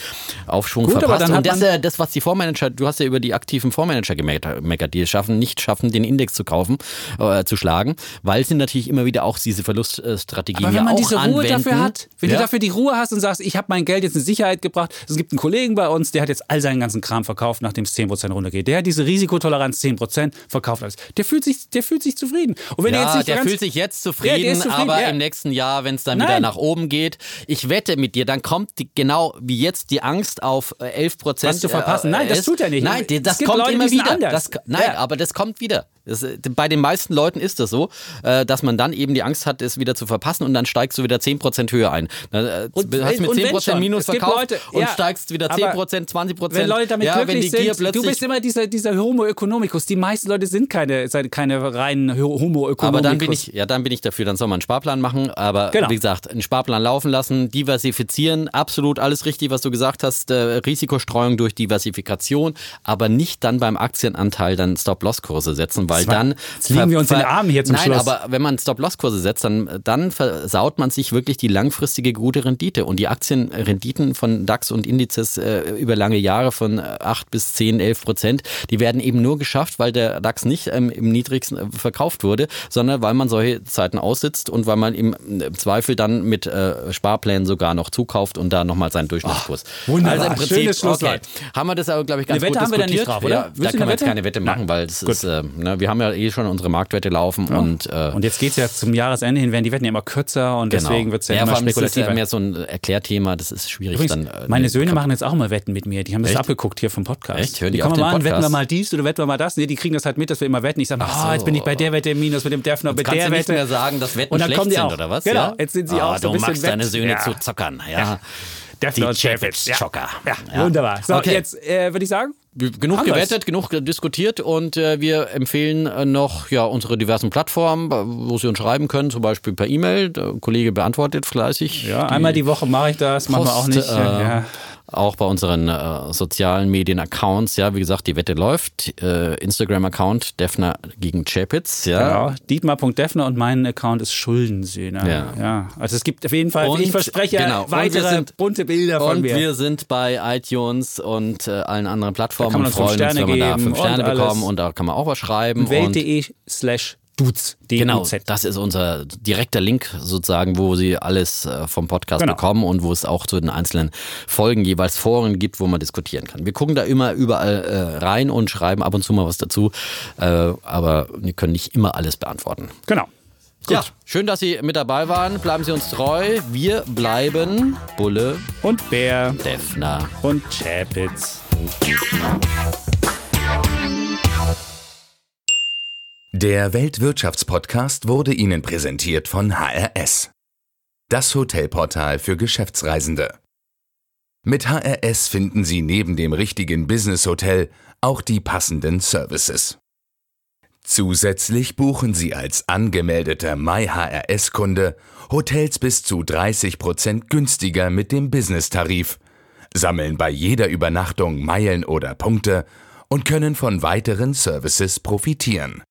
Aufschwung Gut, aber verpasst. und das, das, was die Vormanager, du hast ja über die aktiven Vormanager gemeckert, die es schaffen, nicht schaffen, den Index zu kaufen, äh, zu schlagen, weil sie natürlich immer wieder auch diese Verluststrategien Aber ja wenn man diese Ruhe anwenden. dafür hat, wenn ja. du dafür die Ruhe hast und sagst, ich habe mein Geld jetzt in Sicherheit gebracht, es gibt einen Kollegen bei uns, der hat jetzt all seinen ganzen Kram verkauft, nachdem es 10% runtergeht. Der hat diese Risikotoleranz 10% verkauft alles. Der fühlt sich, der fühlt sich zufrieden. Und wenn er Ja, jetzt nicht der fühlt sich jetzt Ja, zufrieden, ist zufrieden, aber ja. im nächsten Jahr, wenn es dann Nein. wieder nach oben geht, ich wette mit dir, dann kommt die, genau wie jetzt die Angst auf äh, 11 Prozent. Was zu verpassen. Nein, das tut er nicht. Nein, das kommt Leute, immer wieder. Das, nein, Ja. aber das kommt wieder. Das, äh, bei den meisten Leuten ist das so, äh, dass man dann eben die Angst hat, es wieder zu verpassen und dann steigst du wieder 10% höher ein. Dann äh, Und- hast mit und wenn 10% schon. Minus verkauft Leute- und ja, steigst wieder aber 10%, 20%. wenn Leute damit ja, glücklich sind, du bist immer dieser, dieser Homo economicus. Die meisten Leute sind keine, keine reinen Homo economicus. Aber dann bin ich, ja, dann bin ich dafür, dann soll man einen Sparplan machen. Aber Genau. wie gesagt, einen Sparplan laufen lassen, diversifizieren, absolut alles richtig, was du gesagt hast, Risikostreuung durch Diversifikation, aber nicht dann beim Aktienanteil dann Stop-Loss-Kurse setzen, weil war- dann. jetzt liegen wir uns in den Armen hier zum Nein, Schluss. aber wenn man Stop-Loss-Kurse setzt, dann, dann versaut man sich wirklich die langfristige gute Rendite. Und die Aktienrenditen von DAX und Indizes äh, über lange Jahre von äh, 8 bis 10, 11 Prozent, die werden eben nur geschafft, weil der DAX nicht ähm, im niedrigsten äh, verkauft wurde, sondern weil man solche Zeiten aussitzt und weil man im äh, Zweifel dann mit äh, Sparplänen sogar noch zukauft und da nochmal seinen Durchschnittskurs. wunderbar. Also im Prinzip, Schönes Schlusswort. okay. Haben wir das aber, glaube ich, ganz Eine Wette gut haben wir da nicht diskutiert. drauf, oder? Ja, da können wir jetzt keine Wette machen, Nein. weil das Gut. ist, äh, ne, wir haben ja eh schon unsere Marktwette laufen und äh, Und jetzt geht es ja zum Jahresende hin, werden die Wetten ja immer kürzer und deswegen wird es ja, Genau. ja, immer ist das ja mehr so ein Erklärthema, das ist schwierig Übrigens, dann. äh, meine ne, Söhne machen jetzt auch mal Wetten mit mir. Die haben das Echt? abgeguckt hier vom Podcast. Echt? Hören die kommen auch mal an, wetten wir mal dies oder wetten wir mal das. Nee, die kriegen das halt mit, dass wir immer wetten. Ich sage, ah, so. jetzt bin ich bei der Wette im Minus mit dem Defner, Kannst der du nicht Wette. mehr sagen, dass Wetten schlecht kommen die sind, auch. oder was? Genau, ja? jetzt sind sie ah, auch so du ein bisschen magst deine Söhne Ja. zu zockern, ja. Defner Die und Chefitz. Ja. Chefitz-Schocker. Ja. Ja. wunderbar. So, jetzt äh, würde ich sagen, Genug wir's. gewettet, genug diskutiert und äh, wir empfehlen äh, noch ja, unsere diversen Plattformen, äh, wo Sie uns schreiben können, zum Beispiel per E-Mail. Der Kollege beantwortet fleißig. ja, einmal die Woche mache ich das, manchmal auch Post, nicht. äh, ja. Auch bei unseren äh, sozialen Medien-Accounts. Ja, wie gesagt, die Wette läuft. Äh, Instagram-Account Defner gegen Chapitz. Ja. Genau. Dietmar.defner und mein Account ist Schuldensühner. Ja. ja. Also es gibt auf jeden Fall, Und- ich verspreche, genau. Und weitere sind- bunte Bilder von Und mir. wir sind bei iTunes und äh, allen anderen Plattformen Da kann man und uns fünf freuen uns, Sterne wenn wir da fünf Sterne und bekommen und da kann man auch was schreiben. Und Welt.de slash Duz. Genau, das ist unser direkter Link sozusagen, wo Sie alles äh, vom Podcast Genau. bekommen und wo es auch zu den einzelnen Folgen jeweils Foren gibt, wo man diskutieren kann. Wir gucken da immer überall äh, rein und schreiben ab und zu mal was dazu, äh, aber wir können nicht immer alles beantworten. Genau. Ja, schön, dass Sie mit dabei waren. Bleiben Sie uns treu. Wir bleiben Bulle, Und Bär Defner. und Chapitz. Der Weltwirtschaftspodcast wurde Ihnen präsentiert von HRS. Das Hotelportal für Geschäftsreisende. Mit HRS finden Sie neben dem richtigen Business-Hotel auch die passenden Services. Zusätzlich buchen Sie als angemeldeter MyHRS-Kunde Hotels bis zu 30% günstiger mit dem Business-Tarif, sammeln bei jeder Übernachtung Meilen oder Punkte und können von weiteren Services profitieren.